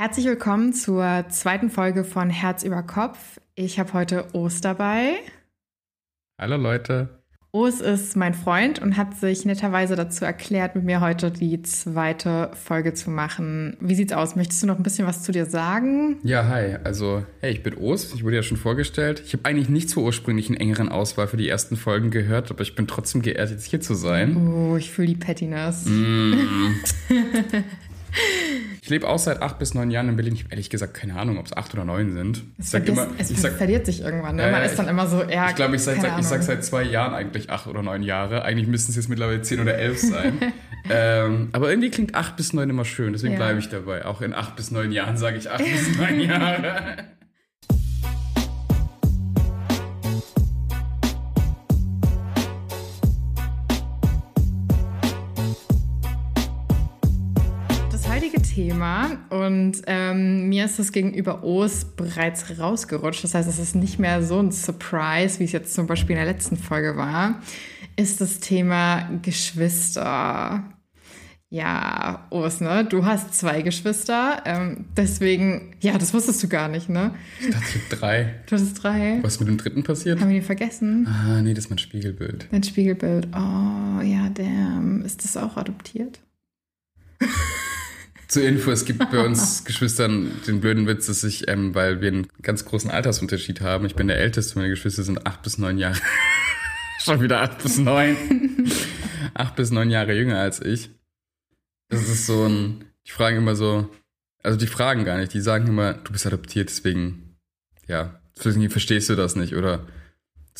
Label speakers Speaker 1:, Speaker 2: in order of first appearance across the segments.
Speaker 1: Herzlich willkommen zur zweiten Folge von Herz über Kopf. Ich habe heute Os dabei.
Speaker 2: Hallo Leute.
Speaker 1: Os ist mein Freund und hat sich netterweise dazu erklärt, mit mir heute die zweite Folge zu machen. Wie sieht's aus? Möchtest du noch ein bisschen was zu dir sagen?
Speaker 2: Ja, hi. Also, hey, ich bin Os. Ich wurde ja schon vorgestellt. Ich habe eigentlich nicht zur ursprünglichen engeren Auswahl für die ersten Folgen gehört, aber ich bin trotzdem geehrt, jetzt hier zu sein.
Speaker 1: Oh, ich fühle die Pettiness.
Speaker 2: Mm. Ich lebe auch seit acht bis neun Jahren in Berlin. Ich habe ehrlich gesagt keine Ahnung, ob es acht oder neun sind.
Speaker 1: Es, sag immer, es ich sag, verliert sich irgendwann. Ne? Man ist dann immer so, ja.
Speaker 2: Ich glaube, ich, sag, ich sag seit zwei Jahren eigentlich acht oder neun Jahre. Eigentlich müssten es jetzt mittlerweile zehn oder elf sein. ähm, aber irgendwie klingt acht bis neun immer schön, deswegen ja. bleibe ich dabei. Auch in acht bis neun Jahren sage ich acht bis neun Jahre.
Speaker 1: Thema und ähm, mir ist das gegenüber O's bereits rausgerutscht. Das heißt, es ist nicht mehr so ein Surprise, wie es jetzt zum Beispiel in der letzten Folge war. Ist das Thema Geschwister. Ja, Os, ne? Du hast zwei Geschwister. Ähm, deswegen, ja, das wusstest du gar nicht, ne?
Speaker 2: Ich dachte, drei.
Speaker 1: Du hattest drei.
Speaker 2: Was ist mit dem dritten passiert?
Speaker 1: Haben wir ihn vergessen?
Speaker 2: Ah, nee, das ist mein Spiegelbild.
Speaker 1: Dein Spiegelbild. Oh, ja, damn. Ist das auch adoptiert?
Speaker 2: Zur Info, es gibt bei uns Geschwistern den blöden Witz, dass ich, ähm, weil wir einen ganz großen Altersunterschied haben, ich bin der Älteste, meine Geschwister sind acht bis neun Jahre. Schon wieder acht bis neun. acht bis neun Jahre jünger als ich. Das ist so ein, die fragen immer so, also die fragen gar nicht, die sagen immer, du bist adoptiert, deswegen, ja, deswegen verstehst du das nicht oder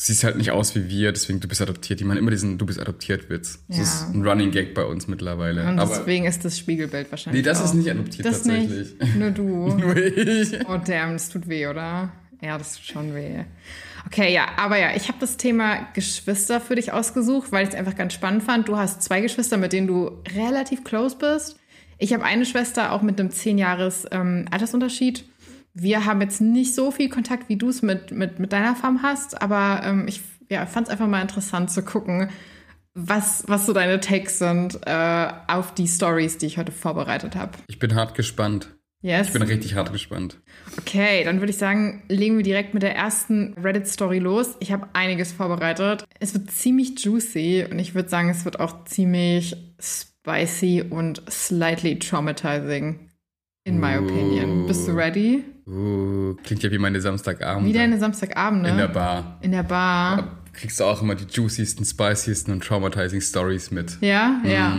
Speaker 2: siehst halt nicht aus wie wir, deswegen du bist adoptiert. Die machen immer diesen Du bist adoptiert Witz. Das ja. ist ein Running Gag bei uns mittlerweile.
Speaker 1: Und deswegen ist das Spiegelbild wahrscheinlich.
Speaker 2: Nee, das auch. ist nicht adoptiert das tatsächlich.
Speaker 1: Nicht. Nur du.
Speaker 2: Nur ich.
Speaker 1: Oh damn, das tut weh, oder? Ja, das tut schon weh. Okay, ja, aber ja, ich habe das Thema Geschwister für dich ausgesucht, weil ich es einfach ganz spannend fand. Du hast zwei Geschwister, mit denen du relativ close bist. Ich habe eine Schwester auch mit einem 10 Jahres ähm, Altersunterschied wir haben jetzt nicht so viel Kontakt, wie du es mit, mit, mit deiner Farm hast, aber ähm, ich ja, fand es einfach mal interessant zu gucken, was, was so deine Takes sind äh, auf die Stories, die ich heute vorbereitet habe.
Speaker 2: Ich bin hart gespannt. Yes. Ich bin richtig hart gespannt.
Speaker 1: Okay, dann würde ich sagen, legen wir direkt mit der ersten Reddit-Story los. Ich habe einiges vorbereitet. Es wird ziemlich juicy und ich würde sagen, es wird auch ziemlich spicy und slightly traumatizing. In my opinion. Bist du ready?
Speaker 2: Uh, klingt ja wie meine Samstagabend.
Speaker 1: Wie deine Samstagabende?
Speaker 2: In der Bar.
Speaker 1: In der Bar. Da
Speaker 2: kriegst du auch immer die juiciesten, spiciesten und traumatizing Stories mit.
Speaker 1: Ja, mhm. ja.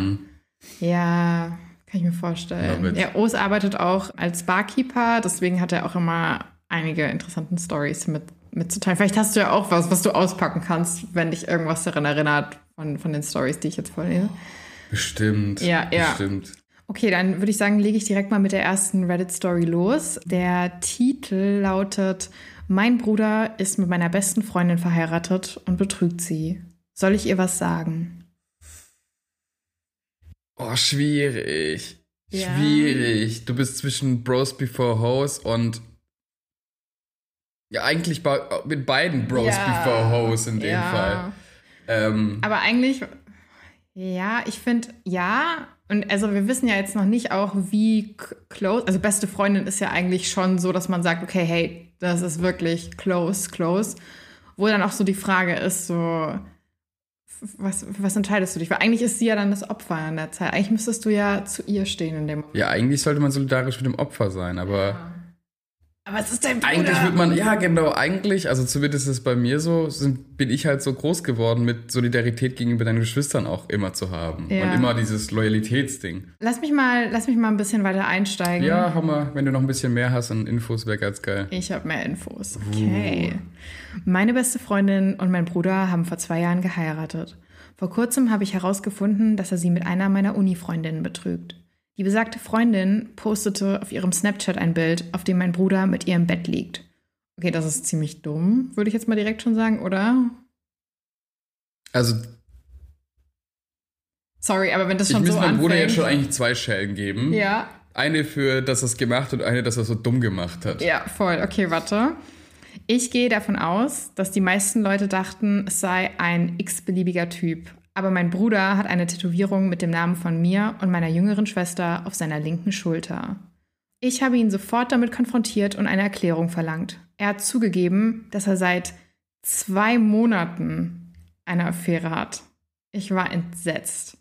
Speaker 1: Ja, kann ich mir vorstellen. Ja, Os arbeitet auch als Barkeeper, deswegen hat er auch immer einige interessante Stories mit, mitzuteilen. Vielleicht hast du ja auch was, was du auspacken kannst, wenn dich irgendwas daran erinnert von, von den Stories, die ich jetzt vorlese.
Speaker 2: Bestimmt.
Speaker 1: Ja, ja.
Speaker 2: Bestimmt.
Speaker 1: Okay, dann würde ich sagen, lege ich direkt mal mit der ersten Reddit-Story los. Der Titel lautet: Mein Bruder ist mit meiner besten Freundin verheiratet und betrügt sie. Soll ich ihr was sagen?
Speaker 2: Oh, schwierig. Ja. Schwierig. Du bist zwischen Bros Before Hoes und ja, eigentlich mit beiden Bros ja. Before Hoes in dem ja. Fall.
Speaker 1: Ähm, Aber eigentlich, ja, ich finde, ja, und also wir wissen ja jetzt noch nicht auch, wie close, also beste Freundin ist ja eigentlich schon so, dass man sagt, okay, hey, das ist wirklich close, close. Wo dann auch so die Frage ist, so, was, was entscheidest du dich? Weil eigentlich ist sie ja dann das Opfer in der Zeit. Eigentlich müsstest du ja zu ihr stehen in dem
Speaker 2: Moment. Ja, eigentlich sollte man solidarisch mit dem Opfer sein, aber. Ja.
Speaker 1: Aber es ist dein Bruder.
Speaker 2: Eigentlich wird man, ja genau, eigentlich, also zumindest ist es bei mir so, sind, bin ich halt so groß geworden, mit Solidarität gegenüber deinen Geschwistern auch immer zu haben. Ja. Und immer dieses Loyalitätsding.
Speaker 1: Lass mich mal, lass mich mal ein bisschen weiter einsteigen.
Speaker 2: Ja, hau mal, wenn du noch ein bisschen mehr hast an Infos, wäre ganz geil.
Speaker 1: Ich habe mehr Infos. Okay. Uh. Meine beste Freundin und mein Bruder haben vor zwei Jahren geheiratet. Vor kurzem habe ich herausgefunden, dass er sie mit einer meiner Uni-Freundinnen betrügt. Die besagte Freundin postete auf ihrem Snapchat ein Bild, auf dem mein Bruder mit ihr im Bett liegt. Okay, das ist ziemlich dumm, würde ich jetzt mal direkt schon sagen, oder?
Speaker 2: Also.
Speaker 1: Sorry, aber wenn das schon
Speaker 2: ich
Speaker 1: so
Speaker 2: anfängt... Ich
Speaker 1: meinem
Speaker 2: Bruder jetzt schon eigentlich zwei Schellen geben.
Speaker 1: Ja.
Speaker 2: Eine für, dass er es gemacht und eine, dass er es so dumm gemacht hat.
Speaker 1: Ja, voll. Okay, warte. Ich gehe davon aus, dass die meisten Leute dachten, es sei ein x-beliebiger Typ. Aber mein Bruder hat eine Tätowierung mit dem Namen von mir und meiner jüngeren Schwester auf seiner linken Schulter. Ich habe ihn sofort damit konfrontiert und eine Erklärung verlangt. Er hat zugegeben, dass er seit zwei Monaten eine Affäre hat. Ich war entsetzt.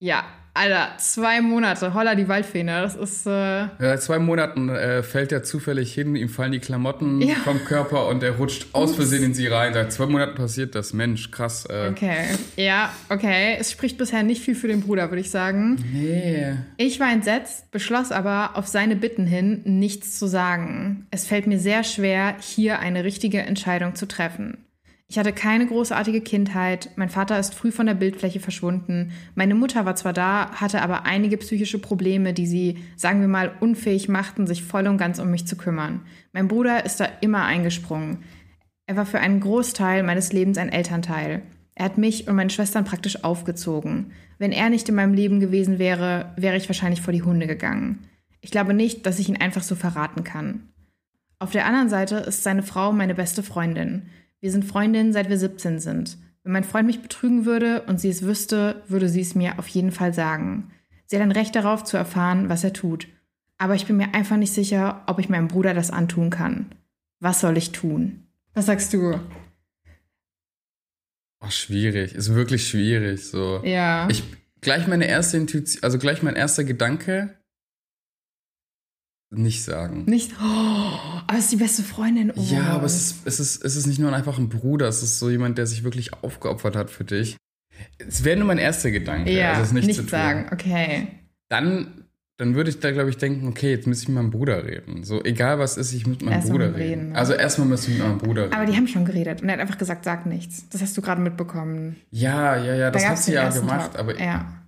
Speaker 1: Ja, Alter, zwei Monate, holla die Waldfähne, das ist... Äh
Speaker 2: ja, seit zwei Monaten äh, fällt er zufällig hin, ihm fallen die Klamotten ja. vom Körper und er rutscht aus Versehen in sie rein. Seit zwei Monaten passiert das, Mensch, krass.
Speaker 1: Äh. Okay, ja, okay. Es spricht bisher nicht viel für den Bruder, würde ich sagen.
Speaker 2: Nee.
Speaker 1: Ich war entsetzt, beschloss aber, auf seine Bitten hin nichts zu sagen. Es fällt mir sehr schwer, hier eine richtige Entscheidung zu treffen. Ich hatte keine großartige Kindheit, mein Vater ist früh von der Bildfläche verschwunden, meine Mutter war zwar da, hatte aber einige psychische Probleme, die sie, sagen wir mal, unfähig machten, sich voll und ganz um mich zu kümmern. Mein Bruder ist da immer eingesprungen. Er war für einen Großteil meines Lebens ein Elternteil. Er hat mich und meine Schwestern praktisch aufgezogen. Wenn er nicht in meinem Leben gewesen wäre, wäre ich wahrscheinlich vor die Hunde gegangen. Ich glaube nicht, dass ich ihn einfach so verraten kann. Auf der anderen Seite ist seine Frau meine beste Freundin. Wir sind Freundinnen, seit wir 17 sind. Wenn mein Freund mich betrügen würde und sie es wüsste, würde sie es mir auf jeden Fall sagen. Sie hat ein Recht darauf zu erfahren, was er tut. Aber ich bin mir einfach nicht sicher, ob ich meinem Bruder das antun kann. Was soll ich tun? Was sagst du?
Speaker 2: Oh, schwierig. Ist wirklich schwierig. So.
Speaker 1: Ja.
Speaker 2: Ich gleich meine erste Intuition, also gleich mein erster Gedanke nicht sagen.
Speaker 1: Nicht, oh, aber es ist die beste Freundin. Oh.
Speaker 2: Ja, aber es ist, es, ist, es ist nicht nur einfach ein Bruder, es ist so jemand, der sich wirklich aufgeopfert hat für dich. Es wäre nur mein erster Gedanke.
Speaker 1: Ja, also nicht, nicht sagen, okay.
Speaker 2: Dann, dann würde ich da, glaube ich, denken, okay, jetzt muss ich mit meinem Bruder reden. So, egal was ist, ich muss mit meinem erst Bruder reden. reden. Also erstmal müssen wir mit meinem Bruder reden.
Speaker 1: Aber die haben schon geredet und er hat einfach gesagt, sag nichts. Das hast du gerade mitbekommen.
Speaker 2: Ja, ja, ja, das hat sie ja gemacht, Tag. aber
Speaker 1: ja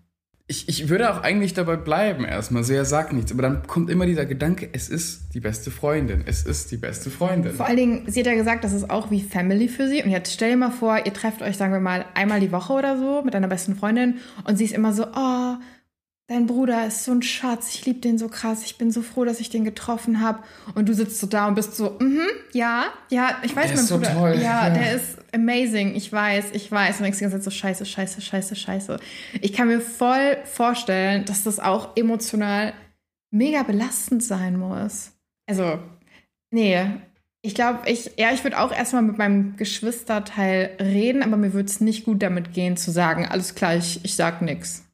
Speaker 2: ich, ich würde auch eigentlich dabei bleiben erstmal, so er sagt nichts, aber dann kommt immer dieser Gedanke, es ist die beste Freundin, es ist die beste Freundin.
Speaker 1: Vor allen Dingen, sie hat ja gesagt, das ist auch wie Family für sie und jetzt stell dir mal vor, ihr trefft euch, sagen wir mal, einmal die Woche oder so mit deiner besten Freundin und sie ist immer so, oh, dein Bruder ist so ein Schatz, ich liebe den so krass, ich bin so froh, dass ich den getroffen habe. Und du sitzt so da und bist so, mhm, ja, ja, ich weiß,
Speaker 2: der mein ist Bruder, so toll.
Speaker 1: Ja, ja, der ist amazing, ich weiß, ich weiß. Und denkst die ganze Zeit so, scheiße, scheiße, scheiße, scheiße. Ich kann mir voll vorstellen, dass das auch emotional mega belastend sein muss. Also, nee, ich glaube, ich, ja, ich würde auch erstmal mit meinem Geschwisterteil reden, aber mir würde es nicht gut damit gehen zu sagen, alles klar, ich, ich sag nix.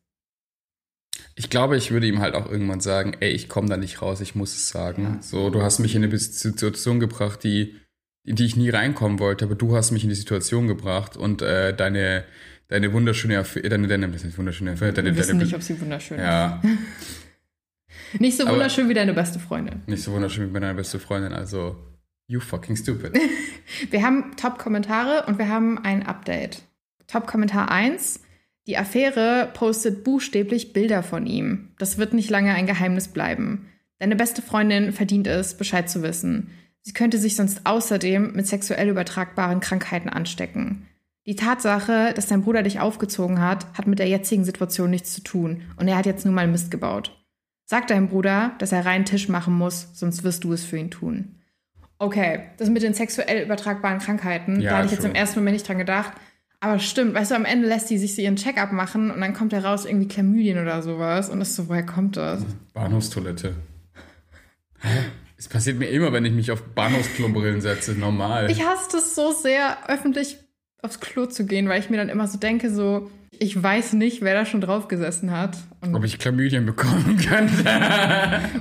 Speaker 2: Ich glaube, ich würde ihm halt auch irgendwann sagen, ey, ich komme da nicht raus, ich muss es sagen. Ja. So, du hast mich in eine Situation gebracht, die, in die ich nie reinkommen wollte, aber du hast mich in die Situation gebracht und äh, deine, deine wunderschöne Affäre, deine, deine, das ist wunderschöne Affäre,
Speaker 1: deine, Wir wissen deine, nicht, ob sie wunderschön ja. ist. nicht so wunderschön aber wie deine beste Freundin.
Speaker 2: Nicht so wunderschön wie deine beste Freundin, also you fucking stupid.
Speaker 1: wir haben Top-Kommentare und wir haben ein Update. Top-Kommentar 1 die Affäre postet buchstäblich Bilder von ihm. Das wird nicht lange ein Geheimnis bleiben. Deine beste Freundin verdient es, Bescheid zu wissen. Sie könnte sich sonst außerdem mit sexuell übertragbaren Krankheiten anstecken. Die Tatsache, dass dein Bruder dich aufgezogen hat, hat mit der jetzigen Situation nichts zu tun und er hat jetzt nur mal Mist gebaut. Sag deinem Bruder, dass er reinen Tisch machen muss, sonst wirst du es für ihn tun. Okay, das mit den sexuell übertragbaren Krankheiten, ja, da hatte ich jetzt im ersten Moment nicht dran gedacht. Aber stimmt, weißt du, am Ende lässt sie sich so ihren Check-up machen und dann kommt er raus irgendwie Chlamydien oder sowas und ist so, woher kommt das?
Speaker 2: Bahnhofstoilette. Es passiert mir immer, wenn ich mich auf Bahnhofskloberillen setze, normal.
Speaker 1: Ich hasse das so sehr, öffentlich aufs Klo zu gehen, weil ich mir dann immer so denke, so, ich weiß nicht, wer da schon drauf gesessen hat.
Speaker 2: Und Ob ich Chlamydien bekommen könnte.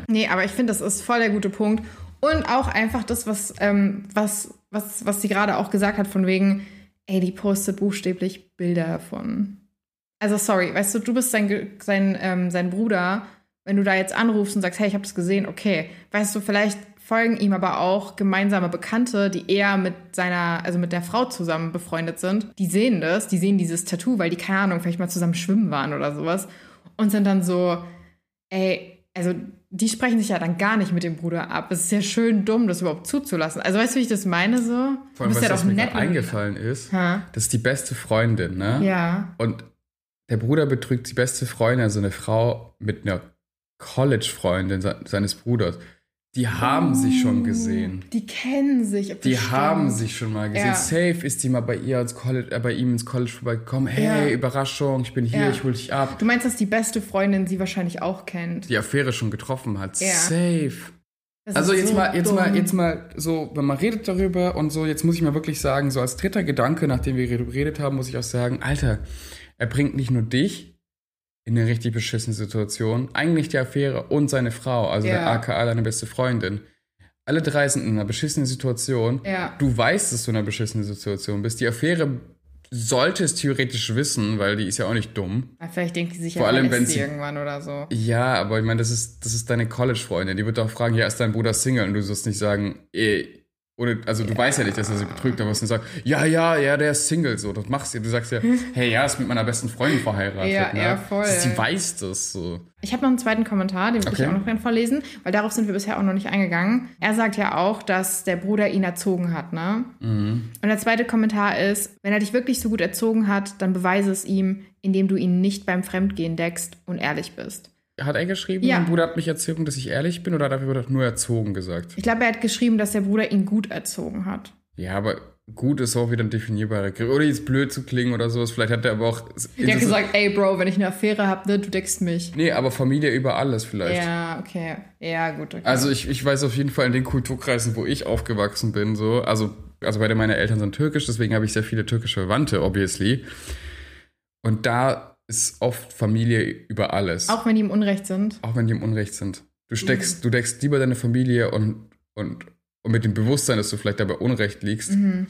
Speaker 1: nee, aber ich finde, das ist voll der gute Punkt. Und auch einfach das, was, ähm, was, was, was sie gerade auch gesagt hat, von wegen, ey, die postet buchstäblich Bilder davon. Also sorry, weißt du, du bist sein, sein, ähm, sein Bruder. Wenn du da jetzt anrufst und sagst, hey, ich habe das gesehen, okay, weißt du, vielleicht folgen ihm aber auch gemeinsame Bekannte, die eher mit seiner, also mit der Frau zusammen befreundet sind. Die sehen das, die sehen dieses Tattoo, weil die, keine Ahnung, vielleicht mal zusammen schwimmen waren oder sowas. Und sind dann so, ey, also die sprechen sich ja dann gar nicht mit dem Bruder ab. Es ist ja schön dumm, das überhaupt zuzulassen. Also weißt du, wie ich das meine so?
Speaker 2: Vor allem, was ja das mir eingefallen ist, ha? das ist die beste Freundin, ne?
Speaker 1: Ja.
Speaker 2: Und der Bruder betrügt die beste Freundin, also eine Frau mit einer College-Freundin seines Bruders. Die haben sich schon gesehen.
Speaker 1: Die kennen sich.
Speaker 2: Die
Speaker 1: stimmt.
Speaker 2: haben sich schon mal gesehen.
Speaker 1: Ja.
Speaker 2: Safe ist die mal bei ihr ins College, äh, bei ihm ins College vorbeigekommen. Hey,
Speaker 1: Ja.
Speaker 2: Überraschung, ich bin hier,
Speaker 1: Ja.
Speaker 2: ich hol dich ab.
Speaker 1: Du meinst, dass die beste Freundin sie wahrscheinlich auch kennt?
Speaker 2: Die Affäre schon getroffen hat. Safe.
Speaker 1: Das
Speaker 2: Also jetzt
Speaker 1: so
Speaker 2: mal, jetzt
Speaker 1: dumm.
Speaker 2: mal, jetzt mal so, wenn man redet darüber und so, jetzt muss ich mal wirklich sagen, so als dritter Gedanke, nachdem wir geredet haben, muss ich auch sagen, Alter, er bringt nicht nur dich in eine richtig beschissene Situation, eigentlich die Affäre und seine Frau, also der
Speaker 1: Ja.
Speaker 2: AKA, deine beste Freundin. Alle drei sind in einer beschissenen Situation.
Speaker 1: Ja.
Speaker 2: Du weißt, dass du in einer beschissenen Situation bist. Die Affäre sollte es theoretisch wissen, weil die ist ja auch nicht dumm.
Speaker 1: Ja, Vielleicht denkt sie sich
Speaker 2: Vor
Speaker 1: ja,
Speaker 2: allem, wenn
Speaker 1: sie irgendwann oder so.
Speaker 2: Ja, aber ich meine, das ist, das ist deine College-Freundin. Die wird auch fragen, ja, ist dein Bruder Single? Und du wirst nicht sagen, eh, oder, also du weißt ja nicht, dass er sie betrügt, aber wirst nicht sagen, ja, ja, ja, der ist Single, so, das machst du. Du sagst ja, hey, ja, ist mit meiner besten Freundin verheiratet.
Speaker 1: Ja,
Speaker 2: ne?
Speaker 1: ja, voll.
Speaker 2: Sie weiß das, so.
Speaker 1: Ich habe noch einen zweiten Kommentar, den würde
Speaker 2: Okay.
Speaker 1: ich auch noch gerne vorlesen, weil darauf sind wir bisher auch noch nicht eingegangen. Er sagt ja auch, dass der Bruder ihn erzogen hat, ne?
Speaker 2: Mhm.
Speaker 1: Und der zweite Kommentar ist, wenn er dich wirklich so gut erzogen hat, dann beweise es ihm, indem du ihn nicht beim Fremdgehen deckst und ehrlich bist.
Speaker 2: Hat er geschrieben,
Speaker 1: Ja.
Speaker 2: mein Bruder hat mich erzogen, dass ich ehrlich bin, oder hat er nur erzogen gesagt?
Speaker 1: Ich glaube, er hat geschrieben, dass der Bruder ihn gut erzogen hat.
Speaker 2: Ja, aber gut ist auch wieder ein definierbarer Begriff. Oder jetzt blöd zu klingen oder sowas. Vielleicht hat er aber auch.
Speaker 1: Er hat gesagt, ey Bro, wenn ich eine Affäre habe, ne, du deckst mich.
Speaker 2: Nee, aber Familie über alles vielleicht.
Speaker 1: Ja, okay. Ja, gut, okay.
Speaker 2: Also ich, ich weiß auf jeden Fall in den Kulturkreisen, wo ich aufgewachsen bin, so, also, also beide meine Eltern sind türkisch, deswegen habe ich sehr viele türkische Verwandte, obviously. Und da ist oft Familie über alles.
Speaker 1: auch wenn die im Unrecht sind.
Speaker 2: Auch wenn die im Unrecht sind. Du steckst, du deckst lieber deine Familie und, und, und mit dem Bewusstsein, dass du vielleicht dabei Unrecht liegst.
Speaker 1: Mhm.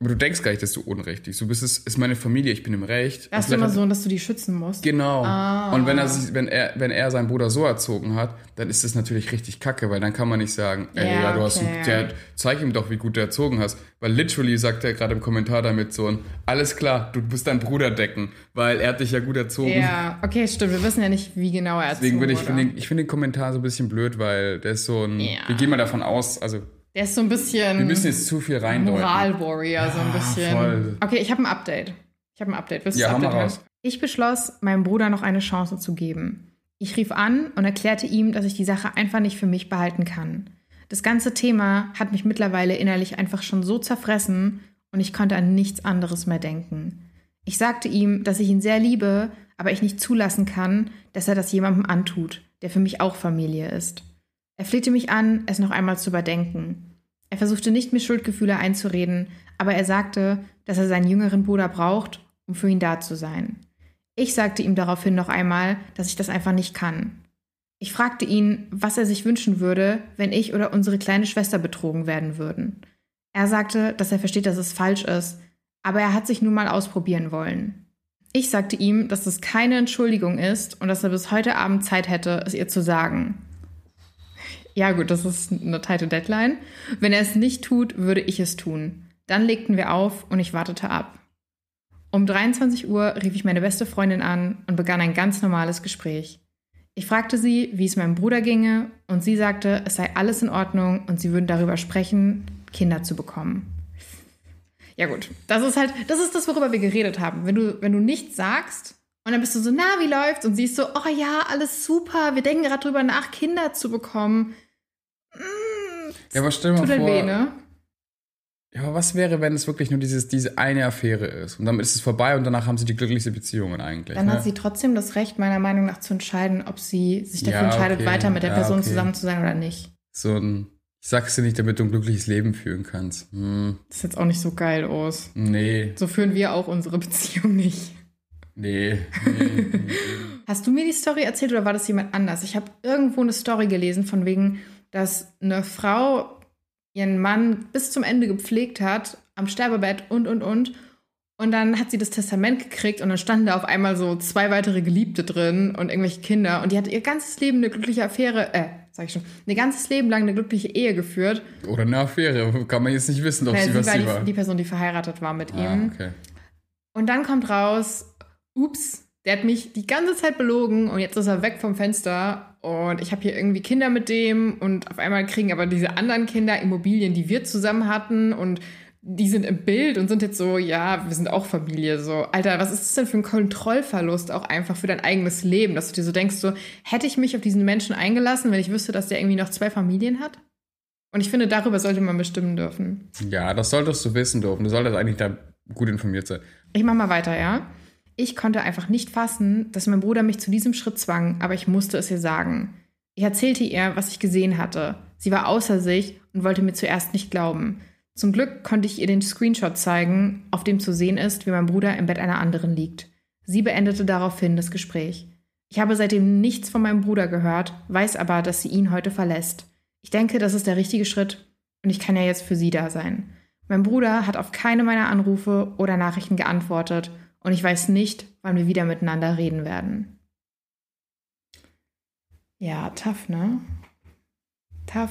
Speaker 2: Aber du denkst gar nicht, dass du Unrecht liegst. Du bist es, ist meine Familie, ich bin im Recht. Vielleicht
Speaker 1: immer so, dass du die schützen musst.
Speaker 2: Genau.
Speaker 1: Ah.
Speaker 2: Und wenn er, sich- wenn, er, wenn er seinen Bruder so erzogen hat, dann ist das natürlich richtig kacke, weil dann kann man nicht sagen, ey,
Speaker 1: Ja,
Speaker 2: ja, du hast,
Speaker 1: okay.
Speaker 2: der, zeig ihm doch, wie gut du erzogen hast. Weil literally sagt er gerade im Kommentar damit so ein, alles klar, du musst deinen Bruder decken, weil er hat dich ja gut erzogen.
Speaker 1: Ja, okay, stimmt. Wir wissen ja nicht, wie genau er
Speaker 2: Deswegen
Speaker 1: erzogen
Speaker 2: würde ich,
Speaker 1: wurde.
Speaker 2: finde den, ich finde den Kommentar so ein bisschen blöd, weil der ist so ein,
Speaker 1: Ja.
Speaker 2: wir gehen mal davon aus, also
Speaker 1: Der ist so ein bisschen
Speaker 2: wir müssen jetzt zu viel reindeuten.
Speaker 1: Moral-Warrior, so ein
Speaker 2: Ja,
Speaker 1: bisschen.
Speaker 2: voll.
Speaker 1: Okay, ich habe ein Update. Ich habe ein Update. Willst du
Speaker 2: Ja,
Speaker 1: das
Speaker 2: hau mal
Speaker 1: Update hören?
Speaker 2: raus.
Speaker 1: Ich beschloss, meinem Bruder noch eine Chance zu geben. Ich rief an und erklärte ihm, dass ich die Sache einfach nicht für mich behalten kann. Das ganze Thema hat mich mittlerweile innerlich einfach schon so zerfressen und ich konnte an nichts anderes mehr denken. Ich sagte ihm, dass ich ihn sehr liebe, aber ich nicht zulassen kann, dass er das jemandem antut, der für mich auch Familie ist. Er flehte mich an, es noch einmal zu überdenken. Er versuchte nicht, mir Schuldgefühle einzureden, aber er sagte, dass er seinen jüngeren Bruder braucht, um für ihn da zu sein. Ich sagte ihm daraufhin noch einmal, dass ich das einfach nicht kann. Ich fragte ihn, was er sich wünschen würde, wenn ich oder unsere kleine Schwester betrogen werden würden. Er sagte, dass er versteht, dass es falsch ist, aber er hat sich nun mal ausprobieren wollen. Ich sagte ihm, dass das keine Entschuldigung ist und dass er bis heute Abend Zeit hätte, es ihr zu sagen. Ja, gut, das ist eine tighte Deadline. Wenn er es nicht tut, würde ich es tun. Dann legten wir auf und ich wartete ab. Um 23 Uhr rief ich meine beste Freundin an und begann ein ganz normales Gespräch. Ich fragte sie, wie es meinem Bruder ginge, und sie sagte, es sei alles in Ordnung und sie würden darüber sprechen, Kinder zu bekommen. Ja gut, das ist halt, das ist das, worüber wir geredet haben. Wenn du, wenn du nichts sagst und dann bist du so, na, wie läuft's? Und siehst so, oh ja, alles super, wir denken gerade drüber nach, Kinder zu bekommen.
Speaker 2: Ja, aber stell mal
Speaker 1: halt
Speaker 2: vor,
Speaker 1: weh, ne?
Speaker 2: ja, aber was wäre, wenn es wirklich nur dieses, diese eine Affäre ist und dann ist es vorbei und danach haben sie die glücklichste Beziehungen eigentlich.
Speaker 1: Dann
Speaker 2: ne?
Speaker 1: hat sie trotzdem das Recht, meiner Meinung nach, zu entscheiden, ob sie sich dafür
Speaker 2: Ja,
Speaker 1: entscheidet,
Speaker 2: okay.
Speaker 1: weiter mit der
Speaker 2: Ja,
Speaker 1: Person
Speaker 2: okay.
Speaker 1: zusammen zu sein oder nicht.
Speaker 2: so ein, ich sag's dir nicht, damit du ein glückliches Leben führen kannst. Hm,
Speaker 1: Das ist jetzt auch nicht so geil aus.
Speaker 2: nee,
Speaker 1: So führen wir auch unsere Beziehung nicht.
Speaker 2: nee, nee.
Speaker 1: Hast du mir die Story erzählt oder war das jemand anders? Ich habe irgendwo eine Story gelesen, von wegen, dass eine Frau ihren Mann bis zum Ende gepflegt hat, am Sterbebett und, und, und. Und dann hat sie das Testament gekriegt und dann standen da auf einmal so zwei weitere Geliebte drin und irgendwelche Kinder. Und die hat ihr ganzes Leben eine glückliche Affäre, äh, sag ich schon, ein ganzes Leben lang eine glückliche Ehe geführt.
Speaker 2: Oder eine Affäre, kann man jetzt nicht wissen, ob
Speaker 1: Naja,
Speaker 2: sie
Speaker 1: sie
Speaker 2: was
Speaker 1: war
Speaker 2: sie
Speaker 1: die,
Speaker 2: war.
Speaker 1: die Person, die verheiratet war mit
Speaker 2: ah,
Speaker 1: ihm.
Speaker 2: okay.
Speaker 1: Und dann kommt raus, ups, der hat mich die ganze Zeit belogen und jetzt ist er weg vom Fenster und ich habe hier irgendwie Kinder mit dem und auf einmal kriegen aber diese anderen Kinder Immobilien, die wir zusammen hatten und die sind im Bild und sind jetzt so, ja, wir sind auch Familie. So, Alter, was ist das denn für ein Kontrollverlust auch einfach für dein eigenes Leben, dass du dir so denkst, so, hätte ich mich auf diesen Menschen eingelassen, wenn ich wüsste, dass der irgendwie noch zwei Familien hat? Und ich finde, darüber sollte man bestimmen dürfen.
Speaker 2: Ja, das solltest du wissen dürfen. Du solltest eigentlich da gut informiert sein.
Speaker 1: Ich mach mal weiter, ja? Ich konnte einfach nicht fassen, dass mein Bruder mich zu diesem Schritt zwang, aber ich musste es ihr sagen. Ich erzählte ihr, was ich gesehen hatte. Sie war außer sich und wollte mir zuerst nicht glauben. Zum Glück konnte ich ihr den Screenshot zeigen, auf dem zu sehen ist, wie mein Bruder im Bett einer anderen liegt. Sie beendete daraufhin das Gespräch. Ich habe seitdem nichts von meinem Bruder gehört, weiß aber, dass sie ihn heute verlässt. Ich denke, das ist der richtige Schritt und ich kann ja jetzt für sie da sein. Mein Bruder hat auf keine meiner Anrufe oder Nachrichten geantwortet und ich weiß nicht, wann wir wieder miteinander reden werden. Ja, tough, ne? Tough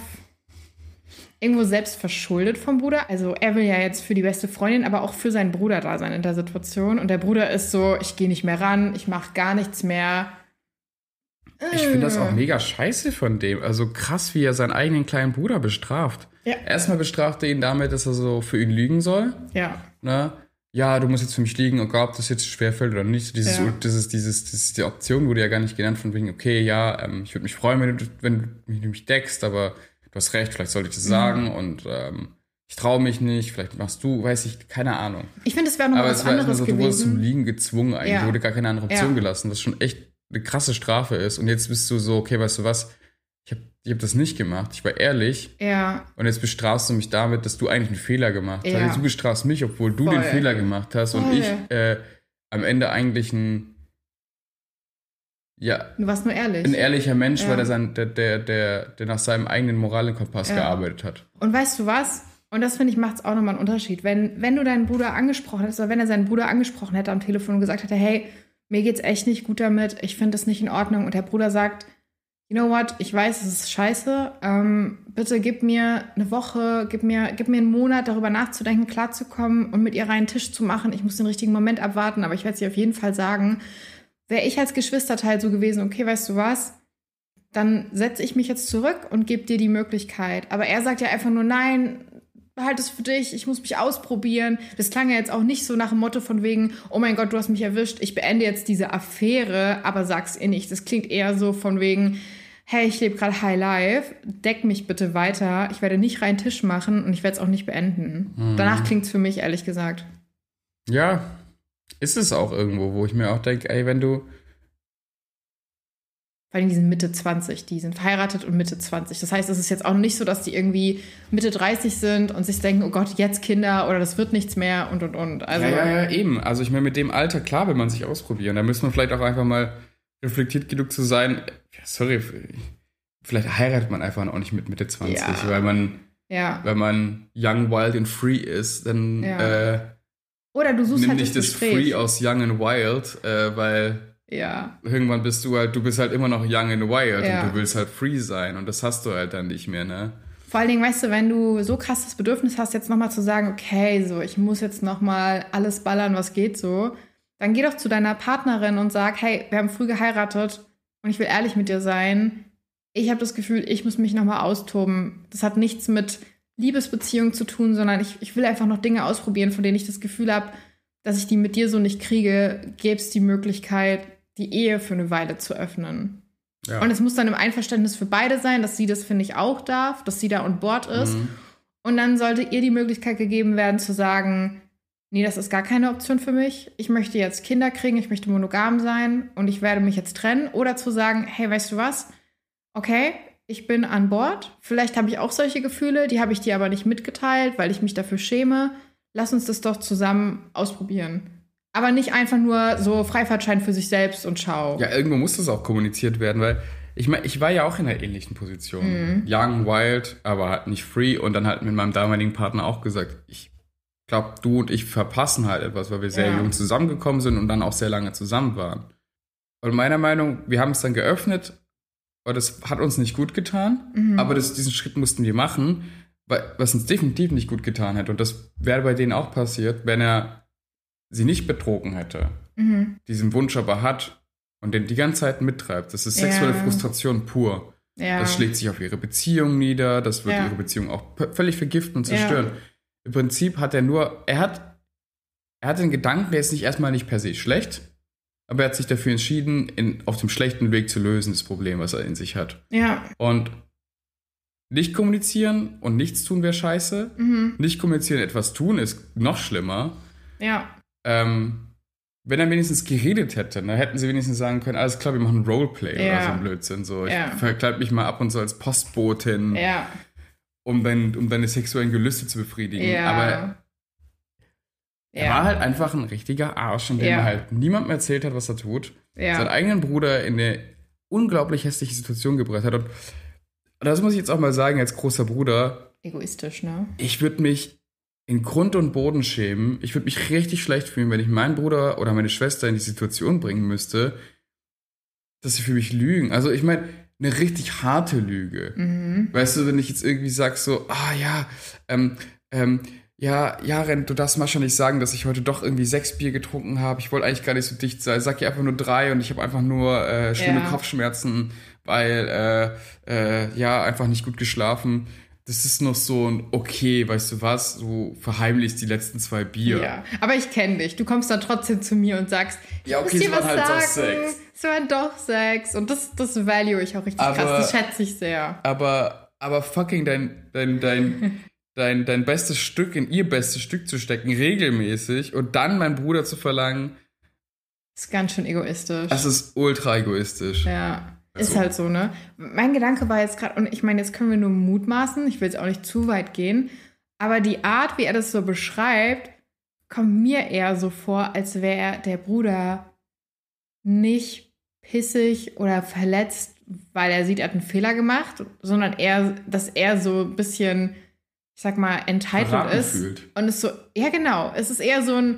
Speaker 1: irgendwo selbst verschuldet vom Bruder. Also er will ja jetzt für die beste Freundin, aber auch für seinen Bruder da sein in der Situation. Und der Bruder ist so, ich gehe nicht mehr ran, ich mache gar nichts mehr.
Speaker 2: Ich finde das auch mega scheiße von dem. Also krass, wie er seinen eigenen kleinen Bruder bestraft.
Speaker 1: Ja.
Speaker 2: Erstmal bestraft er ihn damit, dass er so für ihn lügen soll.
Speaker 1: Ja.
Speaker 2: Ne? Ja, du musst jetzt für mich liegen, egal ob das jetzt schwerfällt oder nicht. Dieses,
Speaker 1: Ja.
Speaker 2: dieses, dieses, dieses, die Option wurde ja gar nicht genannt, von wegen, okay, ja, ähm, ich würde mich freuen, wenn du, wenn du mich deckst, aber du hast recht, vielleicht sollte ich das sagen und ähm, ich traue mich nicht, vielleicht machst du, weiß ich, keine Ahnung.
Speaker 1: Ich finde, es wäre noch
Speaker 2: Aber
Speaker 1: was
Speaker 2: es war
Speaker 1: anderes
Speaker 2: so, du wurdest zum. Liegen gezwungen eigentlich,
Speaker 1: Ja.
Speaker 2: wurde gar keine andere Option
Speaker 1: Ja.
Speaker 2: gelassen, was schon echt eine krasse Strafe ist. Und jetzt bist du so, okay, weißt du was, ich habe das nicht gemacht, ich war ehrlich
Speaker 1: Ja,
Speaker 2: und jetzt bestrafst du mich damit, dass du eigentlich einen Fehler gemacht
Speaker 1: Ja.
Speaker 2: hast. Du bestrafst mich, obwohl du
Speaker 1: Voll.
Speaker 2: den Fehler gemacht hast und
Speaker 1: Voll.
Speaker 2: ich äh, am Ende eigentlich ein ja,
Speaker 1: du warst nur ehrlich.
Speaker 2: ein ehrlicher Mensch,
Speaker 1: Ja.
Speaker 2: weil der, sein, der, der, der, der nach seinem eigenen Moralkompass
Speaker 1: Ja.
Speaker 2: gearbeitet hat.
Speaker 1: Und weißt du was? Und das finde ich macht es auch nochmal einen Unterschied. Wenn, wenn du deinen Bruder angesprochen hättest, oder wenn er seinen Bruder angesprochen hätte am Telefon und gesagt hätte, hey, mir geht's echt nicht gut damit, ich finde das nicht in Ordnung. Und der Bruder sagt, you know what, ich weiß, es ist scheiße, ähm, bitte gib mir eine Woche, gib mir, gib mir einen Monat, darüber nachzudenken, klarzukommen und mit ihr reinen Tisch zu machen. Ich muss den richtigen Moment abwarten, aber ich werde sie auf jeden Fall sagen. Wäre ich als Geschwisterteil so gewesen, okay, weißt du was, dann setze ich mich jetzt zurück und gebe dir die Möglichkeit. Aber er sagt ja einfach nur, nein, behalt es für dich, ich muss mich ausprobieren. Das klang ja jetzt auch nicht so nach dem Motto von wegen, oh mein Gott, du hast mich erwischt, ich beende jetzt diese Affäre, aber sag's ihr nicht. Das klingt eher so von wegen, hey, ich lebe gerade High Life, deck mich bitte weiter, ich werde nicht rein Tisch machen und ich werde es auch nicht beenden. Danach klingt's für mich, ehrlich gesagt.
Speaker 2: Ja, ist es auch irgendwo, wo ich mir auch denke, ey, wenn du,
Speaker 1: Vor allem die sind Mitte 20, die sind verheiratet und Mitte 20. Das heißt, es ist jetzt auch nicht so, dass die irgendwie Mitte 30 sind und sich denken, oh Gott, jetzt Kinder oder das wird nichts mehr und und und. Also,
Speaker 2: ja, ja, ja, eben. Also ich meine, mit dem Alter, klar will man sich ausprobieren. Da müssen wir vielleicht auch einfach mal reflektiert genug zu sein. Sorry, vielleicht heiratet man einfach auch nicht mit Mitte 20,
Speaker 1: Ja.
Speaker 2: weil man,
Speaker 1: ja.
Speaker 2: wenn man young, wild and free ist, dann
Speaker 1: Ja.
Speaker 2: äh,
Speaker 1: Oder du suchst
Speaker 2: nimm
Speaker 1: halt
Speaker 2: nicht
Speaker 1: das
Speaker 2: das free aus young and wild, äh, weil
Speaker 1: Ja,
Speaker 2: irgendwann bist du halt, du bist halt immer noch young and wild und du willst halt free sein und das hast du halt dann nicht mehr, ne?
Speaker 1: vor allen Dingen, weißt du, wenn du so krass das Bedürfnis hast, jetzt nochmal zu sagen, okay, so, ich muss jetzt nochmal alles ballern, was geht so, dann geh doch zu deiner Partnerin und sag, hey, wir haben früh geheiratet und ich will ehrlich mit dir sein. Ich habe das Gefühl, ich muss mich nochmal austoben. Das hat nichts mit Liebesbeziehung zu tun, sondern ich, ich will einfach noch Dinge ausprobieren, von denen ich das Gefühl habe, dass ich die mit dir so nicht kriege, gäbe es die Möglichkeit, die Ehe für eine Weile zu öffnen.
Speaker 2: Ja.
Speaker 1: Und es muss dann im Einverständnis für beide sein, dass sie das, finde ich, auch darf, dass sie da on board ist.
Speaker 2: Mhm.
Speaker 1: Und dann sollte ihr die Möglichkeit gegeben werden zu sagen, nee, das ist gar keine Option für mich. Ich möchte jetzt Kinder kriegen, ich möchte monogam sein und ich werde mich jetzt trennen. Oder zu sagen, hey, weißt du was? Okay, ich bin an Bord. Vielleicht habe ich auch solche Gefühle, die habe ich dir aber nicht mitgeteilt, weil ich mich dafür schäme. Lass uns das doch zusammen ausprobieren. Aber nicht einfach nur so Freifahrtschein für sich selbst und schau.
Speaker 2: Ja, irgendwo muss das auch kommuniziert werden, weil ich meine, ich war ja auch in einer ähnlichen Position.
Speaker 1: Mhm.
Speaker 2: Young, wild, aber halt nicht free und dann halt mit meinem damaligen Partner auch gesagt, ich glaube, du und ich verpassen halt etwas, weil wir sehr
Speaker 1: Ja.
Speaker 2: jung zusammengekommen sind und dann auch sehr lange zusammen waren. Und meiner Meinung, wir haben es dann geöffnet, aber das hat uns nicht gut getan,
Speaker 1: Mhm.
Speaker 2: aber das, diesen Schritt mussten wir machen, weil, was uns definitiv nicht gut getan hätte. Und das wäre bei denen auch passiert, wenn er sie nicht betrogen hätte
Speaker 1: Mhm.
Speaker 2: diesen Wunsch aber hat und den die ganze Zeit mittreibt. Das ist sexuelle
Speaker 1: Ja.
Speaker 2: Frustration pur.
Speaker 1: Ja.
Speaker 2: Das schlägt sich auf ihre Beziehung nieder, das wird
Speaker 1: Ja.
Speaker 2: ihre Beziehung auch völlig vergiften und zerstören. Im Prinzip hat er nur, er hat, er hat den Gedanken, der ist nicht erstmal nicht per se schlecht, aber er hat sich dafür entschieden, in, auf dem schlechten Weg zu lösen, das Problem, was er in sich hat.
Speaker 1: Ja.
Speaker 2: Und nicht kommunizieren und nichts tun wäre scheiße.
Speaker 1: Mhm.
Speaker 2: Nicht kommunizieren, etwas tun ist noch schlimmer.
Speaker 1: Ja.
Speaker 2: Ähm, wenn er wenigstens geredet hätte, dann hätten sie wenigstens sagen können, alles klar, wir machen Roleplay oder
Speaker 1: Ja.
Speaker 2: so ein Blödsinn. So, ich
Speaker 1: Ja.
Speaker 2: verkleide mich mal ab und so als Postbotin,
Speaker 1: Ja.
Speaker 2: Um, dein, um deine sexuellen Gelüste zu befriedigen.
Speaker 1: Ja.
Speaker 2: Aber er war halt einfach ein richtiger Arsch, in dem
Speaker 1: Ja.
Speaker 2: er halt niemandem erzählt hat, was er tut.
Speaker 1: ja.
Speaker 2: Seinen eigenen Bruder in eine unglaublich hässliche Situation gebracht hat. Und das muss ich jetzt auch mal sagen, als großer Bruder,
Speaker 1: Egoistisch, ne?
Speaker 2: ich würde mich in Grund und Boden schämen. Ich würde mich richtig schlecht fühlen, wenn ich meinen Bruder oder meine Schwester in die Situation bringen müsste, dass sie für mich lügen. Also ich meine, eine richtig harte Lüge.
Speaker 1: Mhm.
Speaker 2: Weißt du, wenn ich jetzt irgendwie sag so, ah ja, ähm, ähm, ja, Jaren, du darfst Mascha nicht sagen, dass ich heute doch irgendwie sechs Bier getrunken habe. Ich wollte eigentlich gar nicht so dicht sein. Sag ihr einfach nur drei und ich habe einfach nur äh, schlimme
Speaker 1: Ja.
Speaker 2: Kopfschmerzen, weil äh, äh, ja einfach nicht gut geschlafen. Das ist noch so ein okay, weißt du was? Du verheimlichst die letzten zwei Bier.
Speaker 1: Ja. Aber ich kenne dich. Du kommst dann trotzdem zu mir und sagst,
Speaker 2: Ja,
Speaker 1: ich
Speaker 2: okay,
Speaker 1: muss
Speaker 2: es
Speaker 1: dir
Speaker 2: waren
Speaker 1: was
Speaker 2: halt doch
Speaker 1: sagen.
Speaker 2: Sex.
Speaker 1: Es war doch Sex. Und das, das value ich auch richtig
Speaker 2: Aber-
Speaker 1: krass. Das schätze ich sehr.
Speaker 2: Aber, aber fucking dein, dein, dein, dein, dein bestes Stück in ihr bestes Stück zu stecken, regelmäßig, und dann meinen Bruder zu verlangen,
Speaker 1: ist ganz schön egoistisch.
Speaker 2: das ist ultra egoistisch.
Speaker 1: Ja, ist
Speaker 2: Also-
Speaker 1: halt so, ne? Mein Gedanke war jetzt gerade, und ich meine, jetzt können wir nur mutmaßen, ich will jetzt auch nicht zu weit gehen, aber die Art, wie er das so beschreibt, kommt mir eher so vor, als wäre der Bruder nicht pissig oder verletzt, weil er sieht, er hat einen Fehler gemacht, sondern eher, dass er so ein bisschen, ich sag mal, entitled ist. Und es so, ja genau, es ist eher so ein,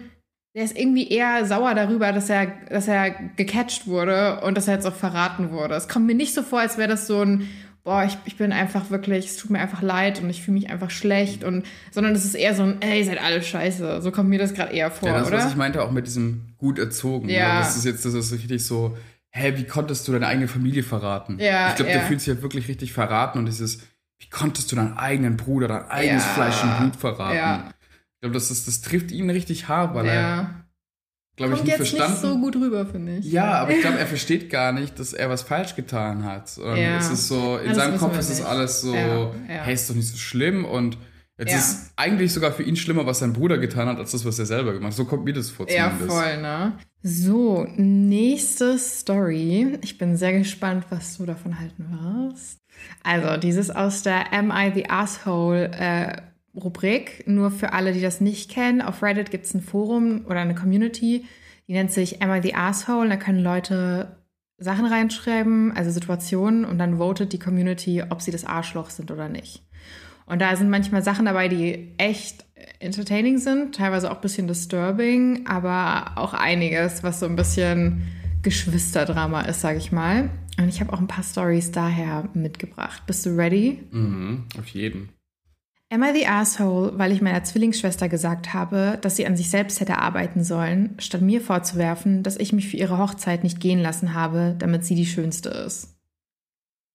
Speaker 1: der ist irgendwie eher sauer darüber, dass er, dass er gecatcht wurde und dass er jetzt auch verraten wurde. Es kommt mir nicht so vor, als wäre das so ein, boah, ich, ich bin einfach wirklich, es tut mir einfach leid und ich fühle mich einfach schlecht und, sondern es ist eher so ein, ey, ihr seid alle scheiße. So kommt mir das gerade eher vor,
Speaker 2: Ja, das,
Speaker 1: oder?
Speaker 2: was ich meinte, auch mit diesem gut erzogen.
Speaker 1: Ja.
Speaker 2: ne? Das ist jetzt, das ist richtig so, hä, wie konntest du deine eigene Familie verraten?
Speaker 1: Ja,
Speaker 2: ich glaube,
Speaker 1: ja.
Speaker 2: der fühlt sich halt wirklich richtig verraten und dieses, wie konntest du deinen eigenen Bruder, dein eigenes
Speaker 1: Ja.
Speaker 2: Fleisch und Blut verraten?
Speaker 1: Ja.
Speaker 2: Ich glaube, das, ist, das trifft ihn richtig hart, weil er,
Speaker 1: ja.
Speaker 2: glaube ich,
Speaker 1: Kommt
Speaker 2: nicht
Speaker 1: jetzt
Speaker 2: verstanden
Speaker 1: nicht so gut rüber, finde ich.
Speaker 2: Ja, aber ich glaube, er versteht gar nicht, dass er was falsch getan hat. Und
Speaker 1: Ja.
Speaker 2: es ist so, in
Speaker 1: Das
Speaker 2: seinem Kopf ist es alles so,
Speaker 1: Ja, ja.
Speaker 2: hey, ist doch nicht so schlimm. Und jetzt
Speaker 1: Ja.
Speaker 2: ist eigentlich sogar für ihn schlimmer, was sein Bruder getan hat, als das, was er selber gemacht hat. So kommt mir das vor
Speaker 1: Ja,
Speaker 2: zumindest.
Speaker 1: voll, ne? So, nächste Story. Ich bin sehr gespannt, was du davon halten wirst. Also, dieses aus der Am I the Asshole äh, Rubrik. Nur für alle, die das nicht kennen. Auf Reddit gibt es ein Forum oder eine Community, die nennt sich Am I the Asshole. Da können Leute Sachen reinschreiben, also Situationen, und dann votet die Community, ob sie das Arschloch sind oder nicht. Und da sind manchmal Sachen dabei, die echt entertaining sind, teilweise auch ein bisschen disturbing, aber auch einiges, was so ein bisschen Geschwisterdrama ist, sage ich mal. Und ich habe auch ein paar Stories daher mitgebracht. Bist du ready?
Speaker 2: Mhm, auf jeden.
Speaker 1: Am I the asshole, weil ich meiner Zwillingsschwester gesagt habe, dass sie an sich selbst hätte arbeiten sollen, statt mir vorzuwerfen, dass ich mich für ihre Hochzeit nicht gehen lassen habe, damit sie die schönste ist?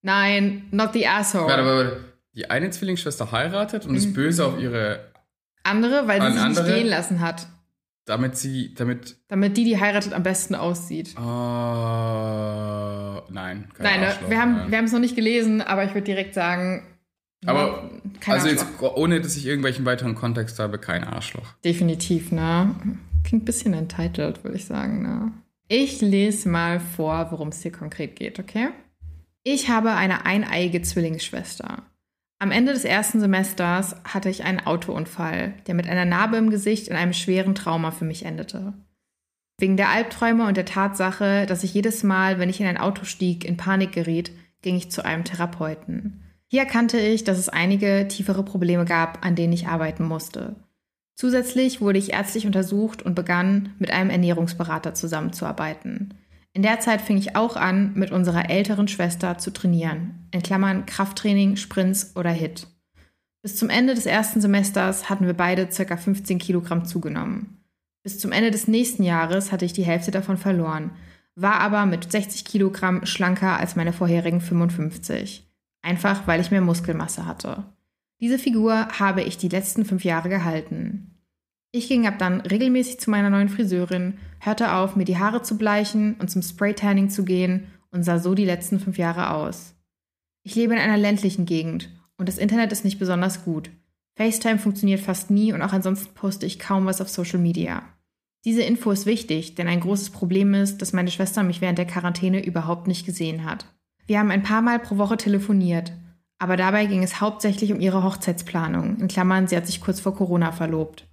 Speaker 1: Nein, not the asshole.
Speaker 2: Warte, warte, warte. Die eine Zwillingsschwester heiratet und
Speaker 1: Mhm.
Speaker 2: ist böse auf ihre,
Speaker 1: Andere, weil sie sich
Speaker 2: andere?
Speaker 1: nicht gehen lassen hat.
Speaker 2: damit sie, damit,
Speaker 1: Damit die, die heiratet, am besten aussieht.
Speaker 2: oh, nein.
Speaker 1: Nein, ne,
Speaker 2: Arschloch,
Speaker 1: wir haben
Speaker 2: nein.
Speaker 1: wir haben es noch nicht gelesen, aber ich würde direkt sagen,
Speaker 2: Aber,
Speaker 1: kein
Speaker 2: also jetzt, ohne dass ich irgendwelchen weiteren Kontext habe, kein Arschloch.
Speaker 1: Definitiv, ne? Klingt ein bisschen entitled, würde ich sagen, ne? Ich lese mal vor, worum es hier konkret geht, okay? Ich habe eine eineiige Zwillingsschwester. Am Ende des ersten Semesters hatte ich einen Autounfall, der mit einer Narbe im Gesicht und einem schweren Trauma für mich endete. Wegen der Albträume und der Tatsache, dass ich jedes Mal, wenn ich in ein Auto stieg, in Panik geriet, ging ich zu einem Therapeuten. Hier erkannte ich, dass es einige tiefere Probleme gab, an denen ich arbeiten musste. Zusätzlich wurde ich ärztlich untersucht und begann, mit einem Ernährungsberater zusammenzuarbeiten. In der Zeit fing ich auch an, mit unserer älteren Schwester zu trainieren. In Klammern Krafttraining, Sprints oder HIT. Bis zum Ende des ersten Semesters hatten wir beide ca. 15 Kilogramm zugenommen. Bis zum Ende des nächsten Jahres hatte ich die Hälfte davon verloren, war aber mit 60 Kilogramm schlanker als meine vorherigen 55. Einfach weil ich mehr Muskelmasse hatte. Diese Figur habe ich die letzten fünf Jahre gehalten. Ich ging ab dann regelmäßig zu meiner neuen Friseurin, hörte auf, mir die Haare zu bleichen und zum Spraytanning zu gehen und sah so die letzten fünf Jahre aus. Ich lebe in einer ländlichen Gegend und das Internet ist nicht besonders gut. FaceTime funktioniert fast nie und auch ansonsten poste ich kaum was auf Social Media. Diese Info ist wichtig, denn ein großes Problem ist, dass meine Schwester mich während der Quarantäne überhaupt nicht gesehen hat. Wir haben ein paar Mal pro Woche telefoniert, aber dabei ging es hauptsächlich um ihre Hochzeitsplanung. In Klammern, sie hat sich kurz vor Corona verlobt.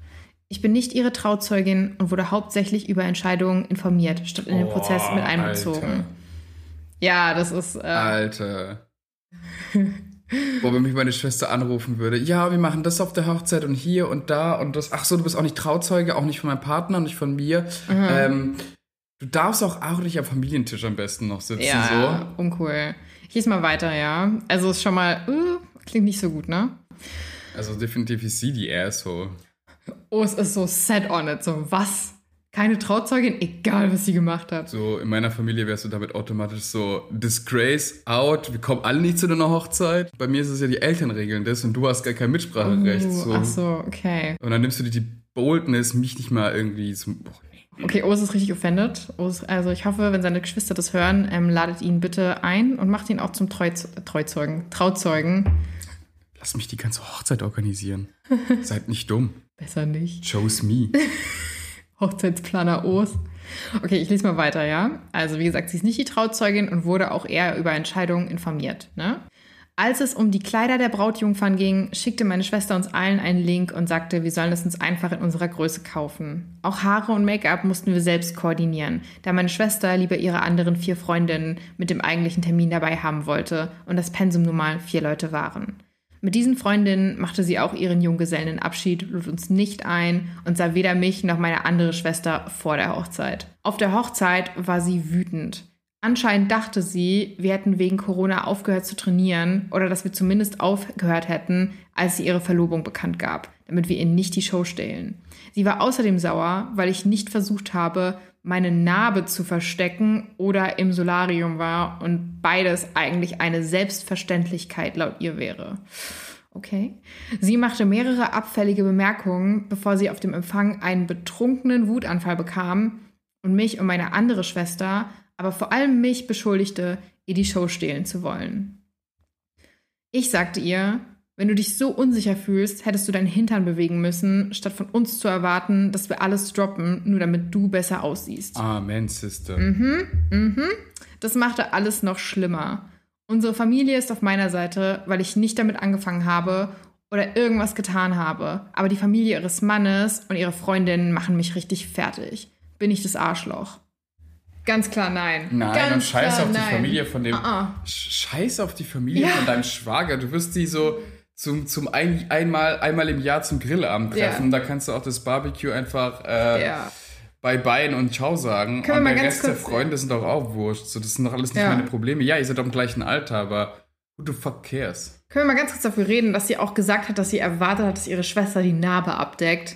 Speaker 1: Ich bin nicht ihre Trauzeugin und wurde hauptsächlich über Entscheidungen informiert, statt in den
Speaker 2: Oh,
Speaker 1: Prozess mit einbezogen.
Speaker 2: Alter.
Speaker 1: Ja, das ist. Äh,
Speaker 2: Alter. Wo wenn mich meine Schwester anrufen würde, ja, wir machen das auf der Hochzeit und hier und da und das. Ach so, du bist auch nicht Trauzeuge, auch nicht von meinem Partner, nicht von mir.
Speaker 1: Mhm.
Speaker 2: Ähm, du darfst auch, auch nicht am Familientisch am besten noch sitzen.
Speaker 1: ja, uncool. Ich lese mal weiter, ja. Also ist schon mal, uh, klingt nicht so gut, ne?
Speaker 2: so. Also definitiv ist sie die Asshole.
Speaker 1: Oh, es ist so set on it. So, was? Keine Trauzeugin, egal was sie gemacht hat.
Speaker 2: So, in meiner Familie wärst du damit automatisch so, Disgrace, out, wir kommen alle nicht zu deiner Hochzeit. Bei mir ist es ja die Eltern regeln das und du hast gar kein Mitspracherecht.
Speaker 1: Uh,
Speaker 2: so.
Speaker 1: Ach so, okay.
Speaker 2: Und dann nimmst du dir die Boldness, mich nicht mal irgendwie zum. Oh, nee.
Speaker 1: Okay, Urs ist richtig offended. Urs, also ich hoffe, wenn seine Geschwister das hören, ähm, ladet ihn bitte ein und macht ihn auch zum Treuz Treuzeugen, Trauzeugen.
Speaker 2: Lass mich die ganze Hochzeit organisieren. Seid nicht dumm.
Speaker 1: Besser nicht.
Speaker 2: Chose me.
Speaker 1: Hochzeitsplaner Urs. Okay, ich lese mal weiter, ja. Also wie gesagt, sie ist nicht die Trauzeugin und wurde auch eher über Entscheidungen informiert. Ne? Als es um die Kleider der Brautjungfern ging, schickte meine Schwester uns allen einen Link und sagte, wir sollen es uns einfach in unserer Größe kaufen. Auch Haare und Make-up mussten wir selbst koordinieren, da meine Schwester lieber ihre anderen vier Freundinnen mit dem eigentlichen Termin dabei haben wollte und das Pensum nun mal vier Leute waren. Mit diesen Freundinnen machte sie auch ihren Junggesellenabschied, lud uns nicht ein und sah weder mich noch meine andere Schwester vor der Hochzeit. Auf der Hochzeit war sie wütend. Anscheinend dachte sie, wir hätten wegen Corona aufgehört zu trainieren oder dass wir zumindest aufgehört hätten, als sie ihre Verlobung bekannt gab, damit wir ihr nicht die Show stehlen. Sie war außerdem sauer, weil ich nicht versucht habe, meine Narbe zu verstecken oder im Solarium war und beides eigentlich eine Selbstverständlichkeit laut ihr wäre. Okay. Sie machte mehrere abfällige Bemerkungen, bevor sie auf dem Empfang einen betrunkenen Wutanfall bekam und mich und meine andere Schwester, aber vor allem mich beschuldigte, ihr die Show stehlen zu wollen. Ich sagte ihr, wenn du dich so unsicher fühlst, hättest du deinen Hintern bewegen müssen, statt von uns zu erwarten, dass wir alles droppen, nur damit du besser aussiehst.
Speaker 2: Amen, Sister.
Speaker 1: Das machte alles noch schlimmer. Unsere Familie ist auf meiner Seite, weil ich nicht damit angefangen habe oder irgendwas getan habe. Aber die Familie ihres Mannes und ihre Freundinnen machen mich richtig fertig. Bin ich das Arschloch? Ganz klar nein.
Speaker 2: Nein,
Speaker 1: Ganz
Speaker 2: und scheiß auf die
Speaker 1: nein.
Speaker 2: Familie von dem.
Speaker 1: Ah,
Speaker 2: Sch- Scheiß auf die Familie
Speaker 1: Ja.
Speaker 2: von deinem Schwager. Du wirst die so zum, zum ein, einmal, einmal im Jahr zum Grillabend treffen. Da kannst du auch das Barbecue einfach äh,
Speaker 1: Ja.
Speaker 2: bei Bein und Ciao sagen.
Speaker 1: Können
Speaker 2: und der Rest der Freunde sind doch auch wurscht. So, das sind doch alles nicht
Speaker 1: Ja.
Speaker 2: meine Probleme. Ja, ihr seid doch im gleichen Alter, aber who the fuck cares?
Speaker 1: Können wir mal ganz kurz dafür reden, dass sie auch gesagt hat, dass sie erwartet hat, dass ihre Schwester die Narbe abdeckt?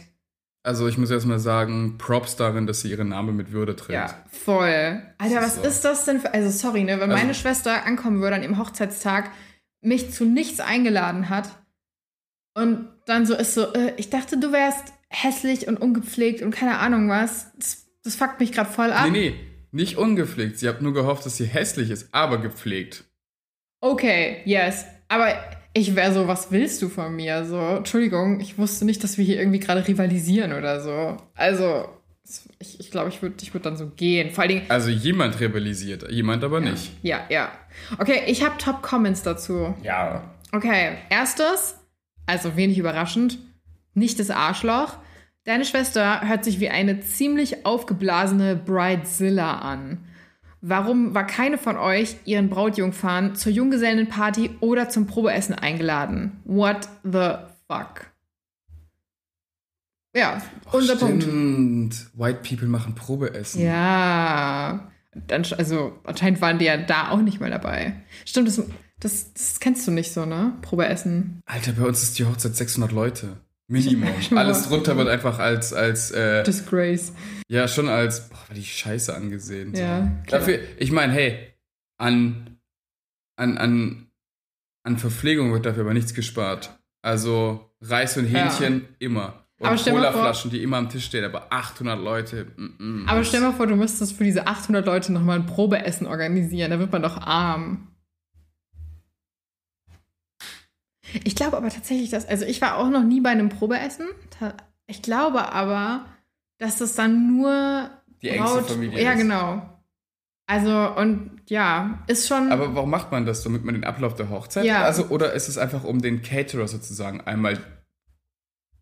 Speaker 2: Also ich muss erstmal sagen, Props darin, dass sie ihre Narbe mit Würde trägt.
Speaker 1: Ja, voll. Alter, was
Speaker 2: so.
Speaker 1: ist das denn für. Also, sorry, ne? Wenn
Speaker 2: Also-
Speaker 1: meine Schwester ankommen würde an ihrem Hochzeitstag, mich zu nichts eingeladen hat und dann so ist so, äh, ich dachte, du wärst hässlich und ungepflegt und keine Ahnung was. Das, das fuckt mich gerade voll ab.
Speaker 2: Nee, nee, nicht ungepflegt. Sie hat nur gehofft, dass sie hässlich ist, aber gepflegt.
Speaker 1: Okay, yes. Aber ich wäre so, was willst du von mir? So, Entschuldigung, ich wusste nicht, dass wir hier irgendwie gerade rivalisieren oder so. Also, ich glaube, ich, glaub, ich würde ich würd dann so gehen. Vor allen Dingen,
Speaker 2: Also jemand rebellisiert, jemand aber nicht.
Speaker 1: ja, ja. Okay, ich habe Top-Comments dazu.
Speaker 2: Ja.
Speaker 1: Okay, erstes, also wenig überraschend, nicht das Arschloch. Deine Schwester hört sich wie eine ziemlich aufgeblasene Bridezilla an. Warum war keine von euch, ihren Brautjungfern, zur Junggesellenparty oder zum Probeessen eingeladen? What the fuck? Ja, unser Punkt.
Speaker 2: Stimmt. White People machen Probeessen.
Speaker 1: Ja, dann, also anscheinend waren die ja da auch nicht mal dabei. Stimmt, das, das, das kennst du nicht so, ne? Probeessen.
Speaker 2: Alter, bei uns ist die Hochzeit 600 Leute. Minimum. Alles drunter wird einfach als, als äh,
Speaker 1: Disgrace.
Speaker 2: ja, schon als, boah, war die Scheiße angesehen.
Speaker 1: Ja, klar.
Speaker 2: Dafür, ich meine, hey, an, an, an, an Verpflegung wird dafür aber nichts gespart. Also Reis und Hähnchen immer. Und Colaflaschen, die immer am Tisch stehen, aber 800 Leute. mm, mm,
Speaker 1: Aber stell mal vor, du müsstest für diese 800 Leute nochmal ein Probeessen organisieren. Da wird man doch arm. Ich glaube aber tatsächlich, dass, also ich war auch noch nie bei einem Probeessen. Ich glaube aber, dass das dann nur
Speaker 2: Die engste
Speaker 1: Braut-
Speaker 2: Familie
Speaker 1: Ja,
Speaker 2: ist.
Speaker 1: genau. Also, und ja, ist schon.
Speaker 2: Aber warum macht man das? Damit man den Ablauf der Hochzeit?
Speaker 1: Ja.
Speaker 2: Also, oder ist es einfach, um den Caterer sozusagen einmal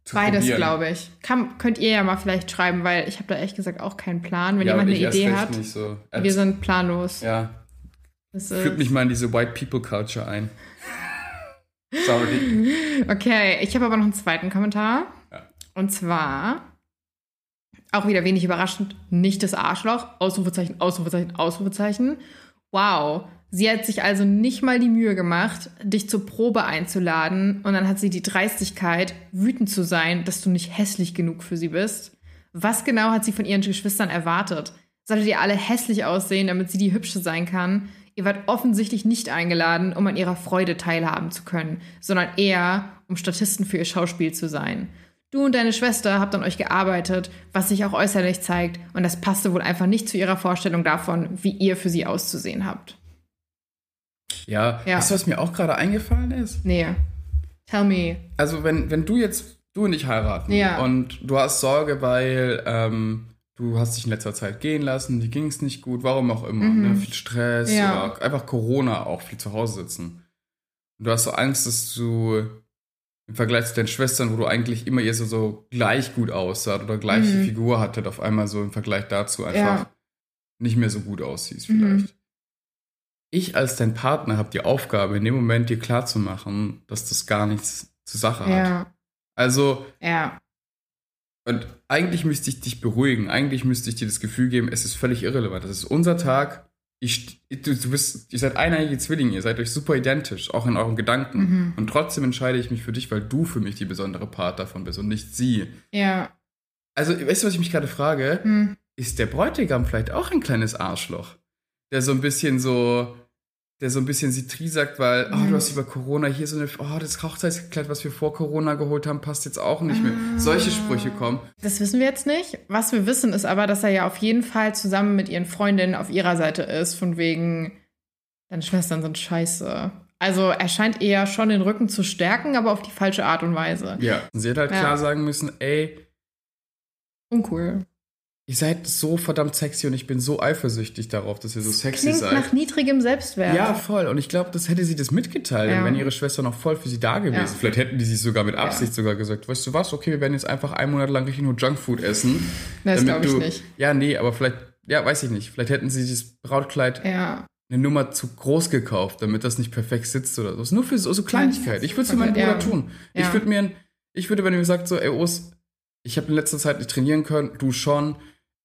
Speaker 2: zu
Speaker 1: Beides, glaube ich. Kann, könnt ihr ja mal vielleicht schreiben, weil ich habe da ehrlich gesagt auch keinen Plan. Wenn
Speaker 2: ja,
Speaker 1: jemand eine Idee hat,
Speaker 2: Nicht so.
Speaker 1: wir sind planlos.
Speaker 2: ja,
Speaker 1: Das
Speaker 2: führt mich mal in diese White People Culture ein. Sorry.
Speaker 1: Okay, ich habe aber noch einen zweiten Kommentar.
Speaker 2: Ja.
Speaker 1: Und zwar, auch wieder wenig überraschend, nicht das Arschloch. Ausrufezeichen, Ausrufezeichen, Ausrufezeichen. Wow. Sie hat sich also nicht mal die Mühe gemacht, dich zur Probe einzuladen. Und dann hat sie die Dreistigkeit, wütend zu sein, dass du nicht hässlich genug für sie bist. Was genau hat sie von ihren Geschwistern erwartet? Solltet ihr alle hässlich aussehen, damit sie die Hübsche sein kann? Ihr wart offensichtlich nicht eingeladen, um an ihrer Freude teilhaben zu können, sondern eher, um Statisten für ihr Schauspiel zu sein. Du und deine Schwester habt an euch gearbeitet, was sich auch äußerlich zeigt, und das passte wohl einfach nicht zu ihrer Vorstellung davon, wie ihr für sie auszusehen habt.
Speaker 2: Ja,
Speaker 1: Ja.
Speaker 2: weißt du, was mir auch gerade eingefallen ist?
Speaker 1: Nee. Tell me.
Speaker 2: Also, wenn, wenn du jetzt, du und ich heiraten
Speaker 1: Ja.
Speaker 2: und du hast Sorge, weil ähm, du hast dich in letzter Zeit gehen lassen, dir ging es nicht gut, warum auch immer, ne? viel Stress
Speaker 1: Mhm. Ja.
Speaker 2: oder einfach Corona auch, viel zu Hause sitzen. Und du hast so Angst, dass du im Vergleich zu deinen Schwestern, wo du eigentlich immer ihr so, so gleich gut aussah oder gleiche
Speaker 1: Mhm.
Speaker 2: Figur hattet, auf einmal so im Vergleich dazu einfach
Speaker 1: Ja.
Speaker 2: nicht mehr so gut aussiehst
Speaker 1: Mhm.
Speaker 2: vielleicht. Ich als dein Partner habe die Aufgabe, in dem Moment dir klarzumachen, dass das gar nichts zur Sache hat.
Speaker 1: Ja.
Speaker 2: Also,
Speaker 1: Ja.
Speaker 2: und eigentlich müsste ich dich beruhigen. Eigentlich müsste ich dir das Gefühl geben, es ist völlig irrelevant. Das ist unser Tag. Ich, du, du bist, ihr seid eineiige Zwillinge, ihr seid euch super identisch, auch in euren Gedanken.
Speaker 1: Mhm.
Speaker 2: Und trotzdem entscheide ich mich für dich, weil du für mich die besondere Part davon bist und nicht sie.
Speaker 1: Ja.
Speaker 2: Also, weißt du, was ich mich gerade frage?
Speaker 1: Hm.
Speaker 2: Ist der Bräutigam vielleicht auch ein kleines Arschloch? Der so ein bisschen so, der so ein bisschen Citri sagt, weil, oh,
Speaker 1: Mhm.
Speaker 2: du hast über Corona hier so eine, oh, das Hochzeitskleid, was wir vor Corona geholt haben, passt jetzt auch nicht mehr.
Speaker 1: Ah.
Speaker 2: Solche Sprüche kommen.
Speaker 1: Das wissen wir jetzt nicht. Was wir wissen, ist aber, dass er ja auf jeden Fall zusammen mit ihren Freundinnen auf ihrer Seite ist, von wegen, deine Schwestern sind scheiße. Also er scheint eher schon den Rücken zu stärken, aber auf die falsche Art und Weise.
Speaker 2: Ja. Sie hätte halt
Speaker 1: Ja.
Speaker 2: klar sagen müssen, ey,
Speaker 1: Uncool.
Speaker 2: Ihr seid so verdammt sexy und ich bin so eifersüchtig darauf, dass ihr so sexy
Speaker 1: Klingt
Speaker 2: seid.
Speaker 1: nach niedrigem Selbstwert.
Speaker 2: Ja, voll. Und ich glaube, das hätte sie das mitgeteilt,
Speaker 1: Ja.
Speaker 2: wenn ihre Schwester noch voll für sie da gewesen.
Speaker 1: Ja.
Speaker 2: Vielleicht hätten die sich sogar mit Absicht sogar gesagt, weißt du was, okay, wir werden jetzt einfach einen Monat lang richtig nur Junkfood essen.
Speaker 1: Das
Speaker 2: damit
Speaker 1: glaube ich
Speaker 2: du-
Speaker 1: nicht.
Speaker 2: Ja, nee, aber vielleicht, ja, weiß ich nicht. Vielleicht hätten sie dieses Brautkleid
Speaker 1: Ja.
Speaker 2: eine Nummer zu groß gekauft, damit das nicht perfekt sitzt oder so. Nur für so, so Kleinigkeit. Ich würde es für meinen
Speaker 1: Ja.
Speaker 2: Bruder tun. Ich
Speaker 1: Ja.
Speaker 2: würde mir, ein- ich würde, wenn er mir sagt so, ey, Os, ich habe in letzter Zeit nicht trainieren können, du schon.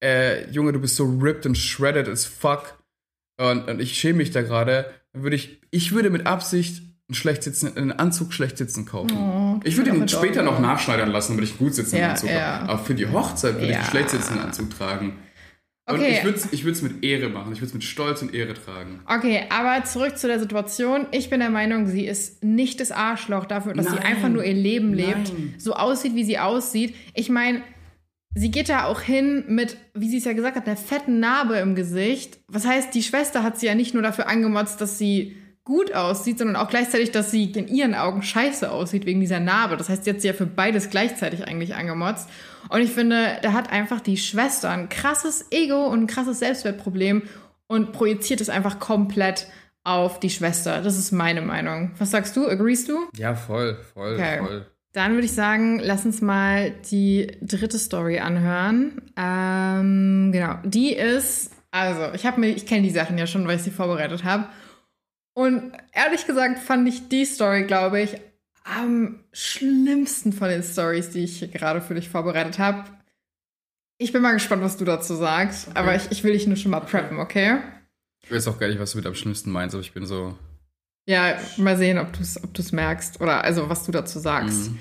Speaker 2: Äh, Junge, du bist so ripped und shredded as fuck. Und, und ich schäme mich da gerade. Dann würde ich, ich würde mit Absicht einen schlecht sitzen, einen Anzug schlecht sitzen kaufen.
Speaker 1: Oh,
Speaker 2: ich würde ihn später
Speaker 1: adorable.
Speaker 2: noch nachschneidern lassen, damit ich einen gut sitzenden
Speaker 1: Ja,
Speaker 2: Anzug
Speaker 1: ja.
Speaker 2: habe. Aber für die Hochzeit würde ich
Speaker 1: Ja.
Speaker 2: einen schlecht sitzenden Anzug tragen. Und
Speaker 1: Okay.
Speaker 2: ich würde es ich würd's mit Ehre machen. Ich würde es mit Stolz und Ehre tragen.
Speaker 1: Okay, aber zurück zu der Situation. Ich bin der Meinung, sie ist nicht das Arschloch dafür, dass sie
Speaker 2: Nein.
Speaker 1: einfach nur ihr Leben lebt,
Speaker 2: Nein.
Speaker 1: so aussieht, wie sie aussieht. Ich meine, sie geht da auch hin mit, wie sie es ja gesagt hat, einer fetten Narbe im Gesicht. Was heißt, die Schwester hat sie ja nicht nur dafür angemotzt, dass sie gut aussieht, sondern auch gleichzeitig, dass sie in ihren Augen scheiße aussieht wegen dieser Narbe. Das heißt, sie hat sie ja für beides gleichzeitig eigentlich angemotzt. Und ich finde, da hat einfach die Schwester ein krasses Ego und ein krasses Selbstwertproblem und projiziert es einfach komplett auf die Schwester. Das ist meine Meinung. Was sagst du? Agreest du?
Speaker 2: Ja, voll, voll,
Speaker 1: Okay.
Speaker 2: voll.
Speaker 1: Dann würde ich sagen, lass uns mal die dritte Story anhören. Ähm, genau, die ist, also ich habe mir, ich kenne die Sachen ja schon, weil ich sie vorbereitet habe. Und ehrlich gesagt fand ich die Story, glaube ich, am schlimmsten von den Stories, die ich gerade für dich vorbereitet habe. Ich bin mal gespannt, was du dazu sagst, aber ich, ich will dich nur schon mal preppen, okay?
Speaker 2: Ich weiß auch gar nicht, was du mit am schlimmsten meinst, aber ich bin so.
Speaker 1: Ja, mal sehen, ob du es ob du's merkst oder also was du dazu sagst.
Speaker 2: Mhm.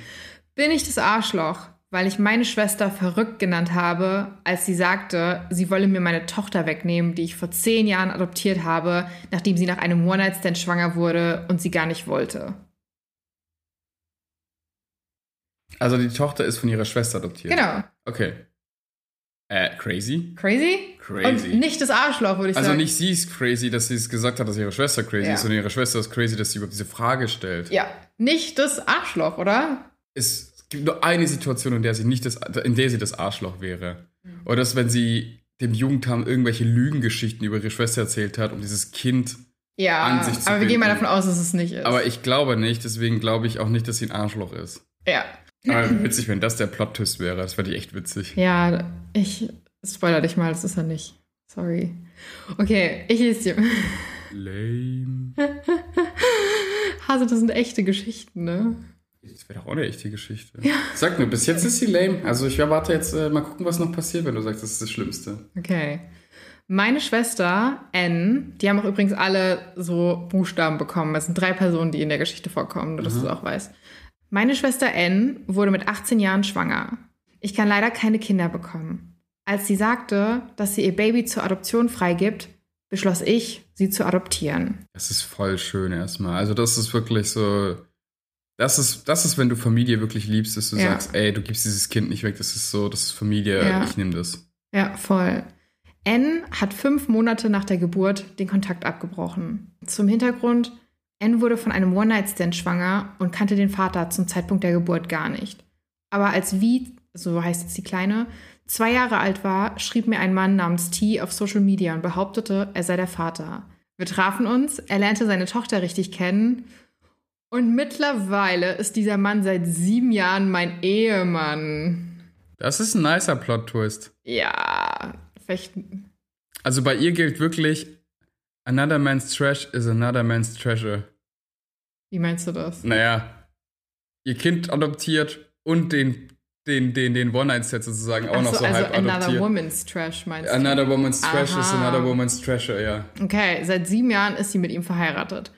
Speaker 1: Bin ich das Arschloch, weil ich meine Schwester verrückt genannt habe, als sie sagte, sie wolle mir meine Tochter wegnehmen, die ich vor zehn Jahren adoptiert habe, nachdem sie nach einem One-Night-Stand schwanger wurde und sie gar nicht wollte?
Speaker 2: Also die Tochter ist von ihrer Schwester adoptiert.
Speaker 1: Genau.
Speaker 2: Okay. Äh, crazy?
Speaker 1: Crazy?
Speaker 2: Crazy.
Speaker 1: Und nicht das Arschloch, würde ich
Speaker 2: Also
Speaker 1: sagen.
Speaker 2: nicht sie ist crazy, dass sie es gesagt hat, dass ihre Schwester crazy
Speaker 1: Ja.
Speaker 2: ist, sondern ihre Schwester ist crazy, dass sie überhaupt diese Frage stellt.
Speaker 1: Ja, nicht das Arschloch, oder?
Speaker 2: Es gibt nur eine Situation, in der sie nicht das, in der sie das Arschloch wäre.
Speaker 1: Mhm.
Speaker 2: Oder das, wenn sie dem Jugendamt irgendwelche Lügengeschichten über ihre Schwester erzählt hat, um dieses Kind.
Speaker 1: Ja,
Speaker 2: An sich zu
Speaker 1: aber wir gehen mal davon aus, dass es nicht ist.
Speaker 2: Aber ich glaube nicht, deswegen glaube ich auch nicht, dass sie ein Arschloch ist.
Speaker 1: ja.
Speaker 2: Aber witzig, wenn das der Plot-Twist wäre. Das fände ich echt witzig.
Speaker 1: Ja, ich spoiler dich mal, das ist er nicht. Sorry. Okay, ich lese dir.
Speaker 2: Lame.
Speaker 1: Hase, das sind echte Geschichten, ne?
Speaker 2: Das wäre doch auch eine echte Geschichte. Sag nur, bis jetzt ist sie lame. Also ich erwarte jetzt äh, mal gucken, was noch passiert, wenn du sagst, das ist das Schlimmste.
Speaker 1: Okay. Meine Schwester N, die haben auch übrigens alle so Buchstaben bekommen. Es sind drei Personen, die in der Geschichte vorkommen, nur dass du es auch weißt. Meine Schwester N wurde mit 18 Jahren schwanger. Ich kann leider keine Kinder bekommen. Als sie sagte, dass sie ihr Baby zur Adoption freigibt, beschloss ich, sie zu adoptieren.
Speaker 2: Das ist voll schön erstmal. Also das ist wirklich so. Das ist, das ist, wenn du Familie wirklich liebst, dass du
Speaker 1: Ja.
Speaker 2: sagst, ey, du gibst dieses Kind nicht weg, das ist so, das ist Familie,
Speaker 1: Ja.
Speaker 2: ich nehme das.
Speaker 1: Ja, voll. N hat fünf Monate nach der Geburt den Kontakt abgebrochen. Zum Hintergrund, N wurde von einem One-Night-Stand schwanger und kannte den Vater zum Zeitpunkt der Geburt gar nicht. Aber als Vi, so heißt jetzt die Kleine, zwei Jahre alt war, schrieb mir ein Mann namens T auf Social Media und behauptete, er sei der Vater. Wir trafen uns, er lernte seine Tochter richtig kennen und mittlerweile ist dieser Mann seit sieben Jahren mein Ehemann.
Speaker 2: Das ist ein nicer Plot-Twist.
Speaker 1: Ja, vielleicht
Speaker 2: Also bei ihr gilt wirklich, another man's trash is another man's treasure.
Speaker 1: Wie meinst du das?
Speaker 2: Naja, ihr Kind adoptiert und den, den, den, den One-Night-Set sozusagen auch
Speaker 1: Ach
Speaker 2: noch
Speaker 1: so,
Speaker 2: so
Speaker 1: also
Speaker 2: halb
Speaker 1: another
Speaker 2: adoptiert.
Speaker 1: woman's trash meinst du?
Speaker 2: Another woman's trash is
Speaker 1: Aha.
Speaker 2: another woman's treasure, ja.
Speaker 1: Okay, seit sieben Jahren ist sie mit ihm verheiratet.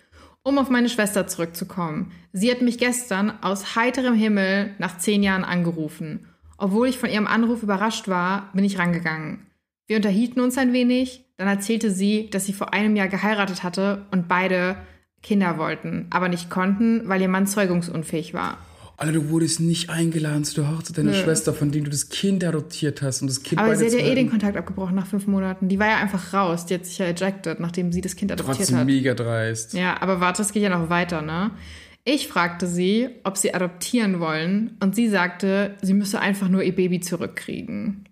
Speaker 1: Um auf meine Schwester zurückzukommen. Sie hat mich gestern aus heiterem Himmel nach zehn Jahren angerufen. Obwohl ich von ihrem Anruf überrascht war, bin ich rangegangen. Wir unterhielten uns ein wenig, dann erzählte sie, dass sie vor einem Jahr geheiratet hatte und beide Kinder wollten, aber nicht konnten, weil ihr Mann zeugungsunfähig war.
Speaker 2: Alter, du wurdest nicht eingeladen zu der Hochzeit deiner
Speaker 1: Nö.
Speaker 2: Schwester, von dem du das Kind adoptiert hast und das Kind
Speaker 1: Aber sie hat ja eh den. Kontakt abgebrochen nach fünf Monaten. Die war ja einfach raus. Die hat sich ja ejected, nachdem sie das Kind adoptiert
Speaker 2: Trotzdem
Speaker 1: hat.
Speaker 2: mega dreist.
Speaker 1: Ja, aber warte, es geht ja noch weiter, ne? Ich fragte sie, ob sie adoptieren wollen und sie sagte, sie müsse einfach nur ihr Baby zurückkriegen.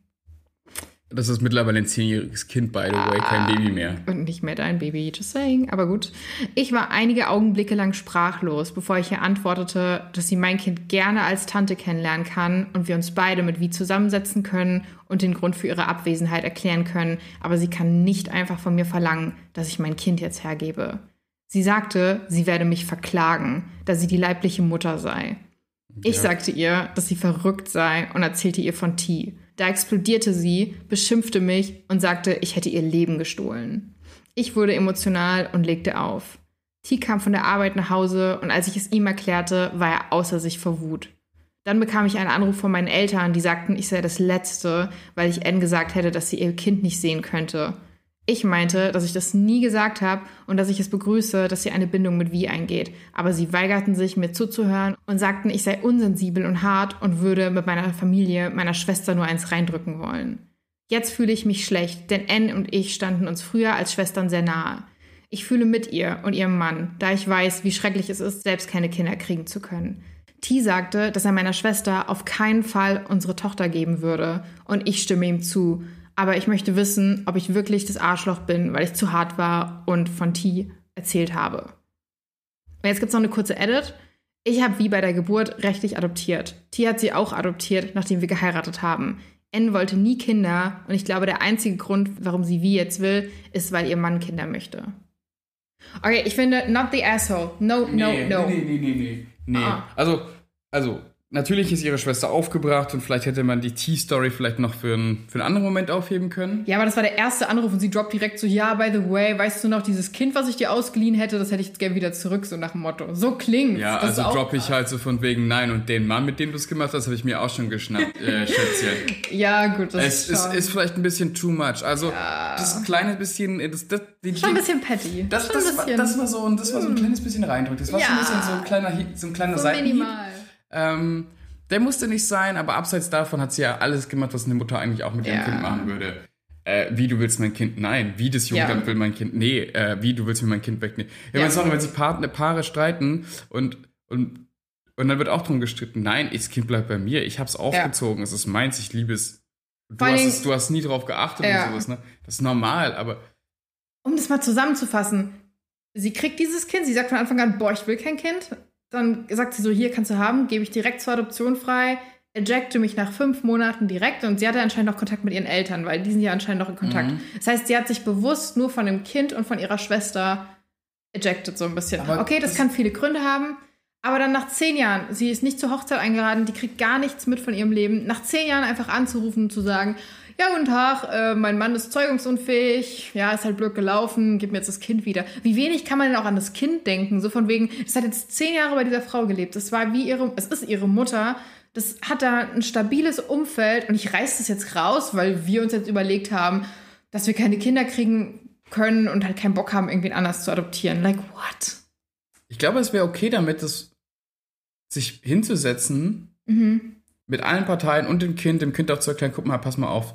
Speaker 2: Das ist mittlerweile ein zehnjähriges Kind, by the way,
Speaker 1: Ah.
Speaker 2: kein Baby mehr.
Speaker 1: Und nicht mehr dein Baby, just saying, aber gut. Ich war einige Augenblicke lang sprachlos, bevor ich ihr antwortete, dass sie mein Kind gerne als Tante kennenlernen kann und wir uns beide mit wie zusammensetzen können und den Grund für ihre Abwesenheit erklären können, aber sie kann nicht einfach von mir verlangen, dass ich mein Kind jetzt hergebe. Sie sagte, sie werde mich verklagen, da sie die leibliche Mutter sei. Ich
Speaker 2: Ja.
Speaker 1: sagte ihr, dass sie verrückt sei und erzählte ihr von T. Da explodierte sie, beschimpfte mich und sagte, ich hätte ihr Leben gestohlen. Ich wurde emotional und legte auf. T kam von der Arbeit nach Hause und als ich es ihm erklärte, war er außer sich vor Wut. Dann bekam ich einen Anruf von meinen Eltern, die sagten, ich sei das Letzte, weil ich N gesagt hätte, dass sie ihr Kind nicht sehen könnte. Ich meinte, dass ich das nie gesagt habe und dass ich es begrüße, dass sie eine Bindung mit Wie eingeht. Aber sie weigerten sich, mir zuzuhören und sagten, ich sei unsensibel und hart und würde mit meiner Familie, meiner Schwester nur eins reindrücken wollen. Jetzt fühle ich mich schlecht, denn N und ich standen uns früher als Schwestern sehr nahe. Ich fühle mit ihr und ihrem Mann, da ich weiß, wie schrecklich es ist, selbst keine Kinder kriegen zu können. T sagte, dass er meiner Schwester auf keinen Fall unsere Tochter geben würde und ich stimme ihm zu. Aber ich möchte wissen, ob ich wirklich das Arschloch bin, weil ich zu hart war und von T erzählt habe. Und jetzt gibt's noch eine kurze Edit. Ich habe wie bei der Geburt rechtlich adoptiert. T hat sie auch adoptiert, nachdem wir geheiratet haben. N wollte nie Kinder und ich glaube, der einzige Grund, warum sie wie jetzt will, ist, weil ihr Mann Kinder möchte. Okay, ich finde, not the asshole. No, no,
Speaker 2: nee,
Speaker 1: no.
Speaker 2: Nee, nee, nee, nee. nee.
Speaker 1: Ah.
Speaker 2: Also, also, natürlich ist ihre Schwester aufgebracht und vielleicht hätte man die T-Story vielleicht noch für einen, für einen anderen Moment aufheben können.
Speaker 1: Ja, aber das war der erste Anruf und sie droppt direkt so, ja, by the way, weißt du noch, dieses Kind, was ich dir ausgeliehen hätte, das hätte ich jetzt gerne wieder zurück, so nach dem Motto. So klingt's.
Speaker 2: Ja,
Speaker 1: Das
Speaker 2: also droppe ich halt so von wegen nein und den Mann, mit dem du es gemacht hast, habe ich mir auch schon geschnappt, äh, Schätzchen.
Speaker 1: Ja, gut, das
Speaker 2: Es
Speaker 1: ist, schon,
Speaker 2: ist vielleicht ein bisschen too much. Also, das kleine bisschen, das, das, die,
Speaker 1: schon ein bisschen petty.
Speaker 2: das, das,
Speaker 1: ein
Speaker 2: war.
Speaker 1: Hm.
Speaker 2: das war so ein, das war so ein kleines bisschen reindrückt. Das war so ein
Speaker 1: Ja.
Speaker 2: bisschen so ein kleiner, so ein kleiner
Speaker 1: so
Speaker 2: Seitenhieb.
Speaker 1: minimal.
Speaker 2: Ähm, der musste nicht sein, aber abseits davon hat sie ja alles gemacht, was eine Mutter eigentlich auch mit ihrem
Speaker 1: Ja.
Speaker 2: Kind machen würde. Äh, wie du willst mein Kind? Nein. Wie das Jugendamt
Speaker 1: Ja.
Speaker 2: will mein Kind? Nee. Äh, wie du willst mir mein Kind wegnehmen? Ja,
Speaker 1: Ja.
Speaker 2: ja. sorry, wenn sich Partner, Paare streiten und, und, und dann wird auch drum gestritten. Nein, das Kind bleibt bei mir. Ich hab's aufgezogen. Es ist meins. Ich liebe es. Du hast, es, du hast nie drauf geachtet
Speaker 1: Ja.
Speaker 2: und sowas, ne? Das ist normal, aber
Speaker 1: Um das mal zusammenzufassen, sie kriegt dieses Kind, sie sagt von Anfang an, boah, ich will kein Kind. Dann sagt sie so, hier kannst du haben, gebe ich direkt zur Adoption frei, ejecte mich nach fünf Monaten direkt und sie hatte anscheinend noch Kontakt mit ihren Eltern, weil die sind ja anscheinend noch in Kontakt.
Speaker 2: Mhm.
Speaker 1: Das heißt, sie hat sich bewusst nur von dem Kind und von ihrer Schwester ejected so ein bisschen.
Speaker 2: Aber
Speaker 1: okay, das
Speaker 2: das-
Speaker 1: kann viele Gründe haben. Aber dann nach zehn Jahren, sie ist nicht zur Hochzeit eingeladen, die kriegt gar nichts mit von ihrem Leben. Nach zehn Jahren einfach anzurufen und zu sagen, ja, guten Tag, äh, mein Mann ist zeugungsunfähig, ja, ist halt blöd gelaufen, gib mir jetzt das Kind wieder. Wie wenig kann man denn auch an das Kind denken? So von wegen, es hat jetzt zehn Jahre bei dieser Frau gelebt. Das war wie ihre, es ist ihre Mutter. Das hat da ein stabiles Umfeld und ich reiß das jetzt raus, weil wir uns jetzt überlegt haben, dass wir keine Kinder kriegen können und halt keinen Bock haben, irgendwen anders zu adoptieren. Like, what?
Speaker 2: ich glaube, es wäre okay damit, das sich hinzusetzen
Speaker 1: Mhm.
Speaker 2: mit allen Parteien und dem Kind, dem Kind auch zu erklären, guck mal, pass mal auf.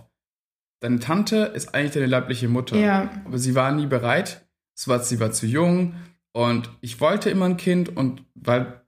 Speaker 2: Deine Tante ist eigentlich deine leibliche Mutter.
Speaker 1: Ja.
Speaker 2: Aber sie war nie bereit. War, sie war zu jung. Und ich wollte immer ein Kind. Und weil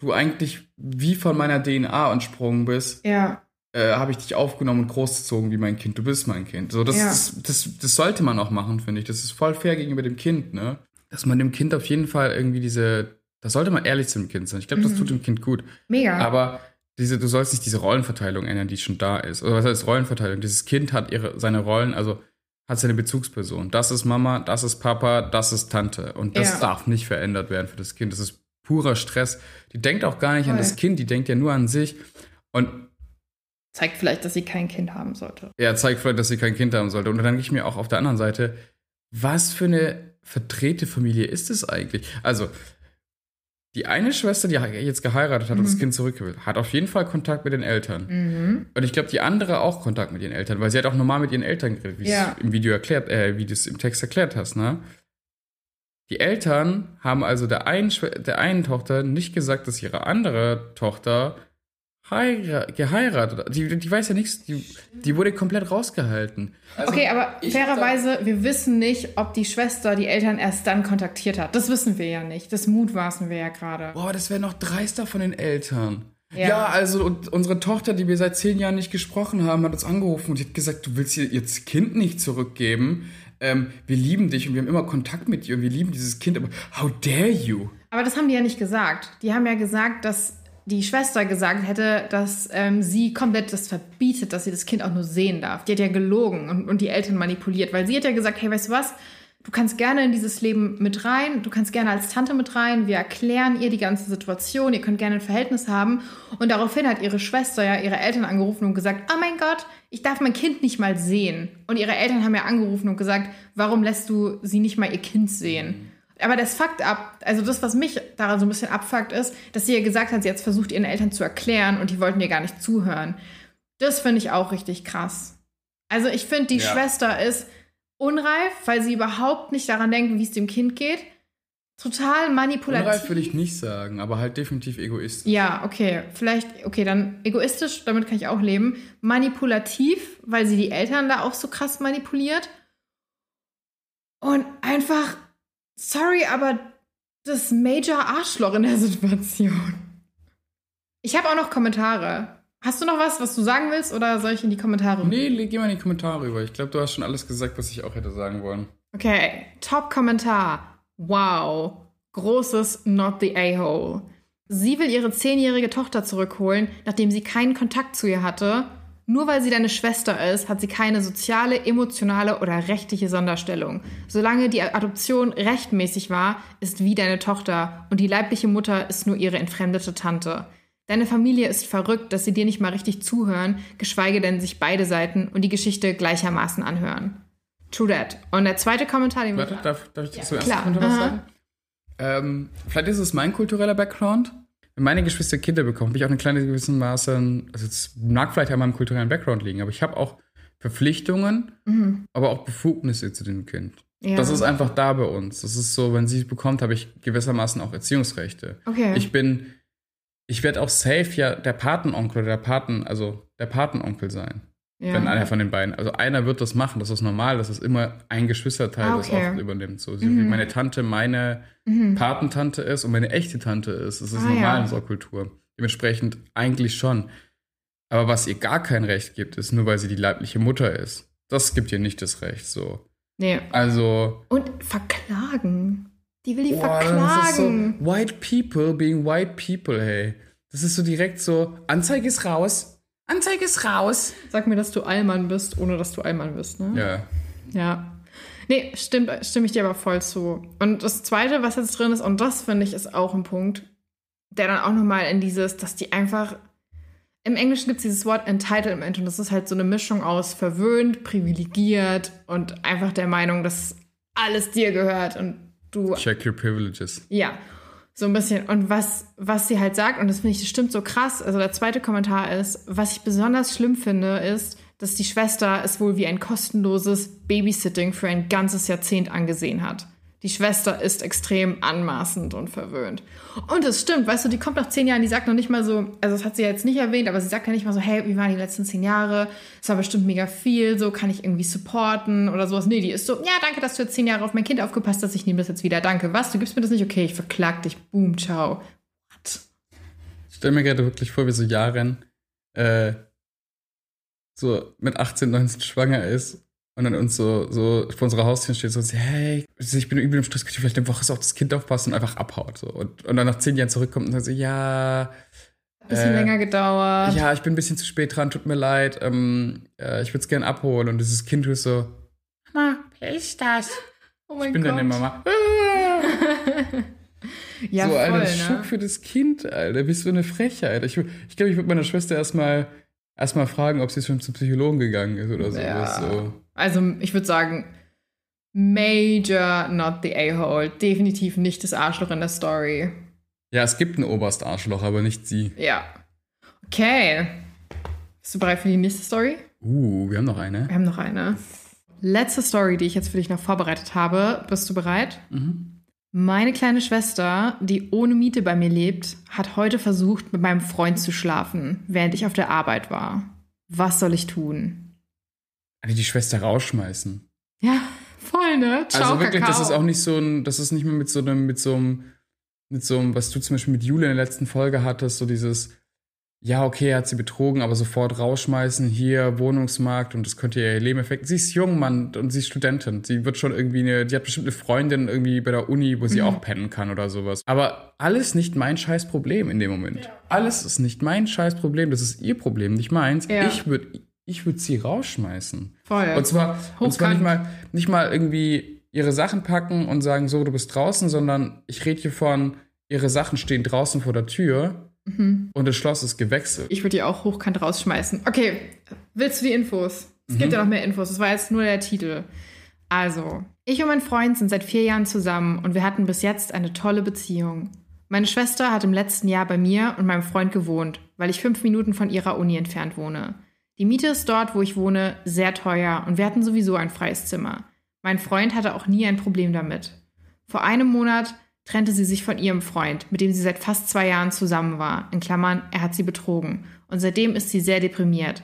Speaker 2: du eigentlich wie von meiner DNA entsprungen bist,
Speaker 1: Ja.
Speaker 2: äh, habe ich dich aufgenommen und großgezogen wie mein Kind. Du bist mein Kind. So, das,
Speaker 1: Ja.
Speaker 2: das, das, das sollte man auch machen, finde ich. Das ist voll fair gegenüber dem Kind, ne? Dass man dem Kind auf jeden Fall irgendwie diese. Da sollte man ehrlich zu dem Kind sein. Ich glaube, das
Speaker 1: Mhm.
Speaker 2: tut dem Kind gut.
Speaker 1: Mega.
Speaker 2: Aber diese, du sollst nicht diese Rollenverteilung ändern, die schon da ist. Oder was heißt Rollenverteilung? Dieses Kind hat ihre, seine Rollen, also hat seine Bezugsperson. Das ist Mama, das ist Papa, das ist Tante. Und das
Speaker 1: Ja.
Speaker 2: darf nicht verändert werden für das Kind. Das ist purer Stress. Die denkt auch gar nicht an
Speaker 1: Voll.
Speaker 2: das Kind, die denkt ja nur an sich. Und
Speaker 1: Zeigt vielleicht, dass sie kein Kind haben sollte.
Speaker 2: er zeigt vielleicht, dass sie kein Kind haben sollte. Und dann denke ich mir auch auf der anderen Seite, was für eine verdrehte Familie ist es eigentlich? Also, die eine Schwester, die jetzt geheiratet hat und das
Speaker 1: Mhm.
Speaker 2: Kind zurück will, hat auf jeden Fall Kontakt mit den Eltern.
Speaker 1: Mhm.
Speaker 2: Und ich glaube, die andere auch Kontakt mit ihren Eltern, weil sie hat auch normal mit ihren Eltern geredet, wie
Speaker 1: Ja.
Speaker 2: du es im Video erklärt, äh, wie du es im Text erklärt hast, ne? Die Eltern haben also der einen, der einen Tochter nicht gesagt, dass ihre andere Tochter geheiratet. Die, die weiß ja nichts, die, die wurde komplett rausgehalten. Also,
Speaker 1: Okay, aber fairerweise, wir wissen nicht, ob die Schwester die Eltern erst dann kontaktiert hat. Das wissen wir ja nicht. Das mutmaßen wir ja gerade.
Speaker 2: Boah, das wäre noch dreister von den Eltern.
Speaker 1: Ja.
Speaker 2: Ja. also unsere Tochter, die wir seit zehn Jahren nicht gesprochen haben, hat uns angerufen und die hat gesagt, du willst ihr jetzt Kind nicht zurückgeben. Ähm, wir lieben dich und wir haben immer Kontakt mit dir und wir lieben dieses Kind, aber how dare you?
Speaker 1: Aber das haben die ja nicht gesagt. Die haben ja gesagt, dass die Schwester gesagt hätte, dass ähm, sie komplett das verbietet, dass sie das Kind auch nur sehen darf. Die hat ja gelogen und, und die Eltern manipuliert, weil sie hat ja gesagt, hey, weißt du was? Du kannst gerne in dieses Leben mit rein, du kannst gerne als Tante mit rein, wir erklären ihr die ganze Situation, ihr könnt gerne ein Verhältnis haben. Und daraufhin hat ihre Schwester ja ihre Eltern angerufen und gesagt, oh mein Gott, ich darf mein Kind nicht mal sehen. Und ihre Eltern haben ja angerufen und gesagt, warum lässt du sie nicht mal ihr Kind sehen? Aber das fuckt ab, also das, was mich daran so ein bisschen abfuckt, ist, dass sie ja gesagt hat, sie hat versucht, ihren Eltern zu erklären und die wollten ihr gar nicht zuhören. Das finde ich auch richtig krass. Also ich finde, die
Speaker 2: Ja.
Speaker 1: Schwester ist unreif, weil sie überhaupt nicht daran denkt, wie es dem Kind geht. Total manipulativ.
Speaker 2: Unreif würde ich nicht sagen, aber halt definitiv egoistisch.
Speaker 1: Ja, okay. Vielleicht, okay, dann egoistisch, damit kann ich auch leben. Manipulativ, weil sie die Eltern da auch so krass manipuliert. Und einfach, sorry, aber das Major Arschloch in der Situation. Ich habe auch noch Kommentare. Hast du noch was, was du sagen willst, oder soll ich in die Kommentare?
Speaker 2: Nee, leg- geh mal in die Kommentare rüber. Ich glaube, du hast schon alles gesagt, was ich auch hätte sagen wollen.
Speaker 1: Okay, Top-Kommentar. Wow. Großes Not the A-Hole. Sie will ihre zehnjährige Tochter zurückholen, nachdem sie keinen Kontakt zu ihr hatte. Nur weil sie deine Schwester ist, hat sie keine soziale, emotionale oder rechtliche Sonderstellung. Solange die Adoption rechtmäßig war, ist wie deine Tochter und die leibliche Mutter ist nur ihre entfremdete Tante. Deine Familie ist verrückt, dass sie dir nicht mal richtig zuhören, geschweige denn sich beide Seiten und die Geschichte gleichermaßen anhören. True that. Und der zweite Kommentar, den
Speaker 2: Warte, darf, darf ich zuerst
Speaker 1: klar.
Speaker 2: noch was sagen? Ähm, vielleicht ist es mein kultureller Background. Meine Geschwister Kinder bekommen, habe ich auch eine kleine gewissen Maße, also es mag vielleicht an meinem kulturellen Background liegen, aber ich habe auch Verpflichtungen, aber auch Befugnisse zu dem Kind.
Speaker 1: Mhm. Ja.
Speaker 2: Das ist einfach da bei uns. Das ist so, wenn sie es bekommt, habe ich gewissermaßen auch Erziehungsrechte.
Speaker 1: Okay.
Speaker 2: Ich bin ich werde auch safe ja der Patenonkel oder der Paten, also der Patenonkel sein.
Speaker 1: Ja.
Speaker 2: Wenn einer von den beiden. Also einer wird das machen, das ist normal, das ist immer ein Geschwisterteil,
Speaker 1: Ah,
Speaker 2: das
Speaker 1: okay.
Speaker 2: auch übernimmt. So wie meine Tante meine Patentante ist und meine echte Tante ist. Das ist
Speaker 1: Ah,
Speaker 2: normal
Speaker 1: ja.
Speaker 2: in unserer Kultur. Dementsprechend eigentlich schon. Aber was ihr gar kein Recht gibt, ist nur, weil sie die leibliche Mutter ist. Das gibt ihr nicht das Recht. So.
Speaker 1: Nee.
Speaker 2: Also.
Speaker 1: Und verklagen. Die will die
Speaker 2: das ist so
Speaker 1: verklagen.
Speaker 2: white people being white people, hey. Das ist so direkt so, Anzeige ist raus. Anzeige ist raus.
Speaker 1: Sag mir, dass du Allmann bist, ohne dass du Allmann bist, ne?
Speaker 2: Ja.
Speaker 1: Ja. Nee, stimmt, stimme ich dir aber voll zu. Und das Zweite, was jetzt drin ist, und das finde ich ist auch ein Punkt, der dann auch nochmal in dieses, dass die einfach. Im Englischen gibt es dieses Wort Entitlement und das ist halt so eine Mischung aus verwöhnt, privilegiert und einfach der Meinung, dass alles dir gehört und du
Speaker 2: Check your privileges.
Speaker 1: Ja, so ein bisschen. Und was, was sie halt sagt, und das finde ich, das stimmt so krass. Also der zweite Kommentar ist, was ich besonders schlimm finde, ist, dass die Schwester es wohl wie ein kostenloses Babysitting für ein ganzes Jahrzehnt angesehen hat. Die Schwester ist extrem anmaßend und verwöhnt. Und es stimmt, weißt du, die kommt nach zehn Jahren, die sagt noch nicht mal so, also das hat sie jetzt nicht erwähnt, aber sie sagt ja nicht mal so, hey, wie waren die letzten zehn Jahre? Es war bestimmt mega viel, so kann ich irgendwie supporten oder sowas. Nee, die ist so, ja, danke, dass du jetzt zehn Jahre auf mein Kind aufgepasst hast, ich nehme das jetzt wieder. Danke. Was? Du gibst mir das nicht? Okay, ich verklag dich. Boom, ciao. What?
Speaker 2: Ich stelle mir gerade wirklich vor, wie so Jaren äh, so mit 18, 19 schwanger ist und dann uns so, so vor unserer Haustür steht so und sagt, hey, ich bin übel im Stress, könnt ihr vielleicht eine Woche so auf das Kind aufpassen und einfach abhaut. So. Und, und dann nach zehn Jahren zurückkommt und sagt so, ja,
Speaker 1: Bisschen
Speaker 2: Äh,
Speaker 1: länger gedauert.
Speaker 2: ja, ich bin ein bisschen zu spät dran, tut mir leid, ähm, äh, ich würde es gerne abholen. Und dieses Kind ist so, Mama, wer ist das?
Speaker 1: oh mein
Speaker 2: Ich bin
Speaker 1: Gott.
Speaker 2: deine Mama.
Speaker 1: Ja,
Speaker 2: so,
Speaker 1: voll,
Speaker 2: Alter,
Speaker 1: ne?
Speaker 2: Schock für das Kind, Alter. Bist du eine Frechheit? Ich, glaube, ich, glaub, ich würde meiner Schwester erstmal erstmal fragen, ob sie schon zum Psychologen gegangen ist oder sowas.
Speaker 1: Ja.
Speaker 2: So.
Speaker 1: Also, ich würde sagen, Major not the A-Hole. Definitiv nicht das Arschloch in der Story.
Speaker 2: Ja, es gibt ein Oberstarschloch, aber nicht sie.
Speaker 1: Ja. Okay. Bist du bereit für die nächste Story?
Speaker 2: Uh, wir haben noch eine.
Speaker 1: Wir haben noch eine. Letzte Story, die ich jetzt für dich noch vorbereitet habe. Bist du bereit?
Speaker 2: Mhm.
Speaker 1: Meine kleine Schwester, die ohne Miete bei mir lebt, hat heute versucht, mit meinem Freund zu schlafen, während ich auf der Arbeit war. Was soll ich tun?
Speaker 2: Also die Schwester rausschmeißen.
Speaker 1: Ja, voll, ne? Ciao,
Speaker 2: also wirklich,
Speaker 1: Kakao.
Speaker 2: das ist auch nicht so ein, das ist nicht mehr mit so einem, mit so einem, mit so einem, was du zum Beispiel mit Jule in der letzten Folge hattest, so dieses, ja, okay, er hat sie betrogen, aber sofort rausschmeißen, hier, Wohnungsmarkt und das könnte ihr Leben effekten. Sie ist jung, Mann, und sie ist Studentin. Sie wird schon irgendwie eine, die hat bestimmt eine Freundin irgendwie bei der Uni, wo sie
Speaker 1: Mhm.
Speaker 2: auch pennen kann oder sowas. Aber alles nicht mein scheiß Problem in dem Moment. Alles ist nicht mein scheiß Problem, das ist ihr Problem, nicht meins.
Speaker 1: Ja.
Speaker 2: Ich würde ich würd sie rausschmeißen.
Speaker 1: Voll.
Speaker 2: Und zwar, und zwar nicht, mal, nicht mal irgendwie ihre Sachen packen und sagen, so, du bist draußen, sondern ich rede hier von, ihre Sachen stehen draußen vor der Tür
Speaker 1: Mhm.
Speaker 2: und das Schloss ist gewechselt.
Speaker 1: Ich würde die auch hochkant rausschmeißen. Okay, willst du die Infos? Es gibt ja noch mehr Infos. Das war jetzt nur der Titel. Also, ich und mein Freund sind seit vier Jahren zusammen und wir hatten bis jetzt eine tolle Beziehung. Meine Schwester hat im letzten Jahr bei mir und meinem Freund gewohnt, weil ich fünf Minuten von ihrer Uni entfernt wohne. Die Miete ist dort, wo ich wohne, sehr teuer und wir hatten sowieso ein freies Zimmer. Mein Freund hatte auch nie ein Problem damit. Vor einem Monat trennte sie sich von ihrem Freund, mit dem sie seit fast zwei Jahren zusammen war. In Klammern, er hat sie betrogen. Und seitdem ist sie sehr deprimiert.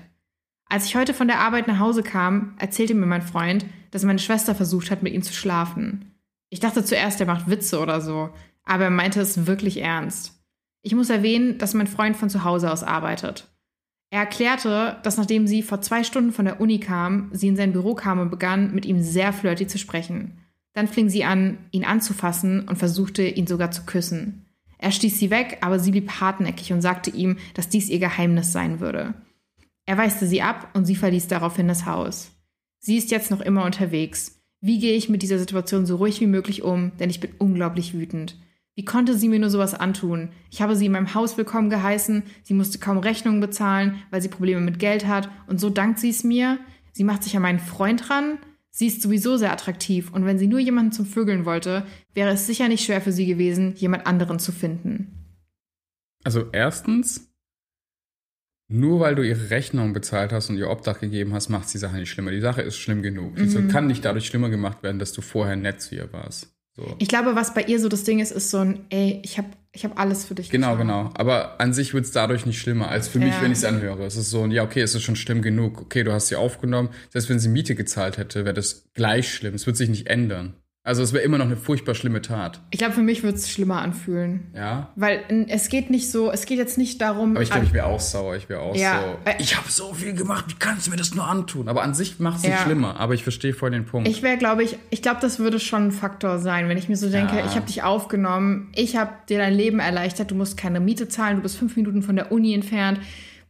Speaker 1: Als ich heute von der Arbeit nach Hause kam, erzählte mir mein Freund, dass meine Schwester versucht hat, mit ihm zu schlafen. Ich dachte zuerst, er macht Witze oder so, aber er meinte es wirklich ernst. Ich muss erwähnen, dass mein Freund von zu Hause aus arbeitet. Er erklärte, dass nachdem sie vor zwei Stunden von der Uni kam, sie in sein Büro kam und begann, mit ihm sehr flirty zu sprechen. Dann fing sie an, ihn anzufassen und versuchte, ihn sogar zu küssen. Er stieß sie weg, aber sie blieb hartnäckig und sagte ihm, dass dies ihr Geheimnis sein würde. Er weiste sie ab und sie verließ daraufhin das Haus. Sie ist jetzt noch immer unterwegs. Wie gehe ich mit dieser Situation so ruhig wie möglich um, denn ich bin unglaublich wütend. Wie konnte sie mir nur sowas antun? Ich habe sie in meinem Haus willkommen geheißen, sie musste kaum Rechnungen bezahlen, weil sie Probleme mit Geld hat, und so dankt sie es mir. Sie macht sich an meinen Freund ran. Sie ist sowieso sehr attraktiv, und wenn sie nur jemanden zum Vögeln wollte, wäre es sicher nicht schwer für sie gewesen, jemand anderen zu finden.
Speaker 2: Also erstens, nur weil du ihre Rechnung bezahlt hast und ihr Obdach gegeben hast, macht die Sache nicht schlimmer. Die Sache ist schlimm genug. Die
Speaker 1: Mhm.
Speaker 2: kann nicht dadurch schlimmer gemacht werden, dass du vorher nett zu ihr warst. So.
Speaker 1: Ich glaube, was bei ihr so das Ding ist, ist so ein, ey, ich habe ich hab alles für dich
Speaker 2: Genau,
Speaker 1: getan.
Speaker 2: genau. Aber an sich wird es dadurch nicht schlimmer, als für mich,
Speaker 1: Ja.
Speaker 2: wenn ich es anhöre. Es ist so, ein, ja, okay, es ist schon schlimm genug. Okay, du hast sie aufgenommen. Selbst wenn sie Miete gezahlt hätte, wäre das gleich schlimm. Es wird sich nicht ändern. Also es wäre immer noch eine furchtbar schlimme Tat.
Speaker 1: Ich glaube, für mich wird es schlimmer anfühlen.
Speaker 2: Ja.
Speaker 1: Weil es geht nicht so, es geht jetzt nicht darum.
Speaker 2: Aber ich glaube, ich wäre auch sauer. Ich wäre auch
Speaker 1: Ja.
Speaker 2: so. Ich habe so viel gemacht. Wie kannst du mir das nur antun? Aber an sich macht es nicht
Speaker 1: Ja.
Speaker 2: schlimmer. Aber ich verstehe voll den Punkt.
Speaker 1: Ich wäre, glaube ich, ich glaube, das würde schon ein Faktor sein, wenn ich mir so denke,
Speaker 2: Ja.
Speaker 1: ich habe dich aufgenommen, ich habe dir dein Leben erleichtert, du musst keine Miete zahlen, du bist fünf Minuten von der Uni entfernt.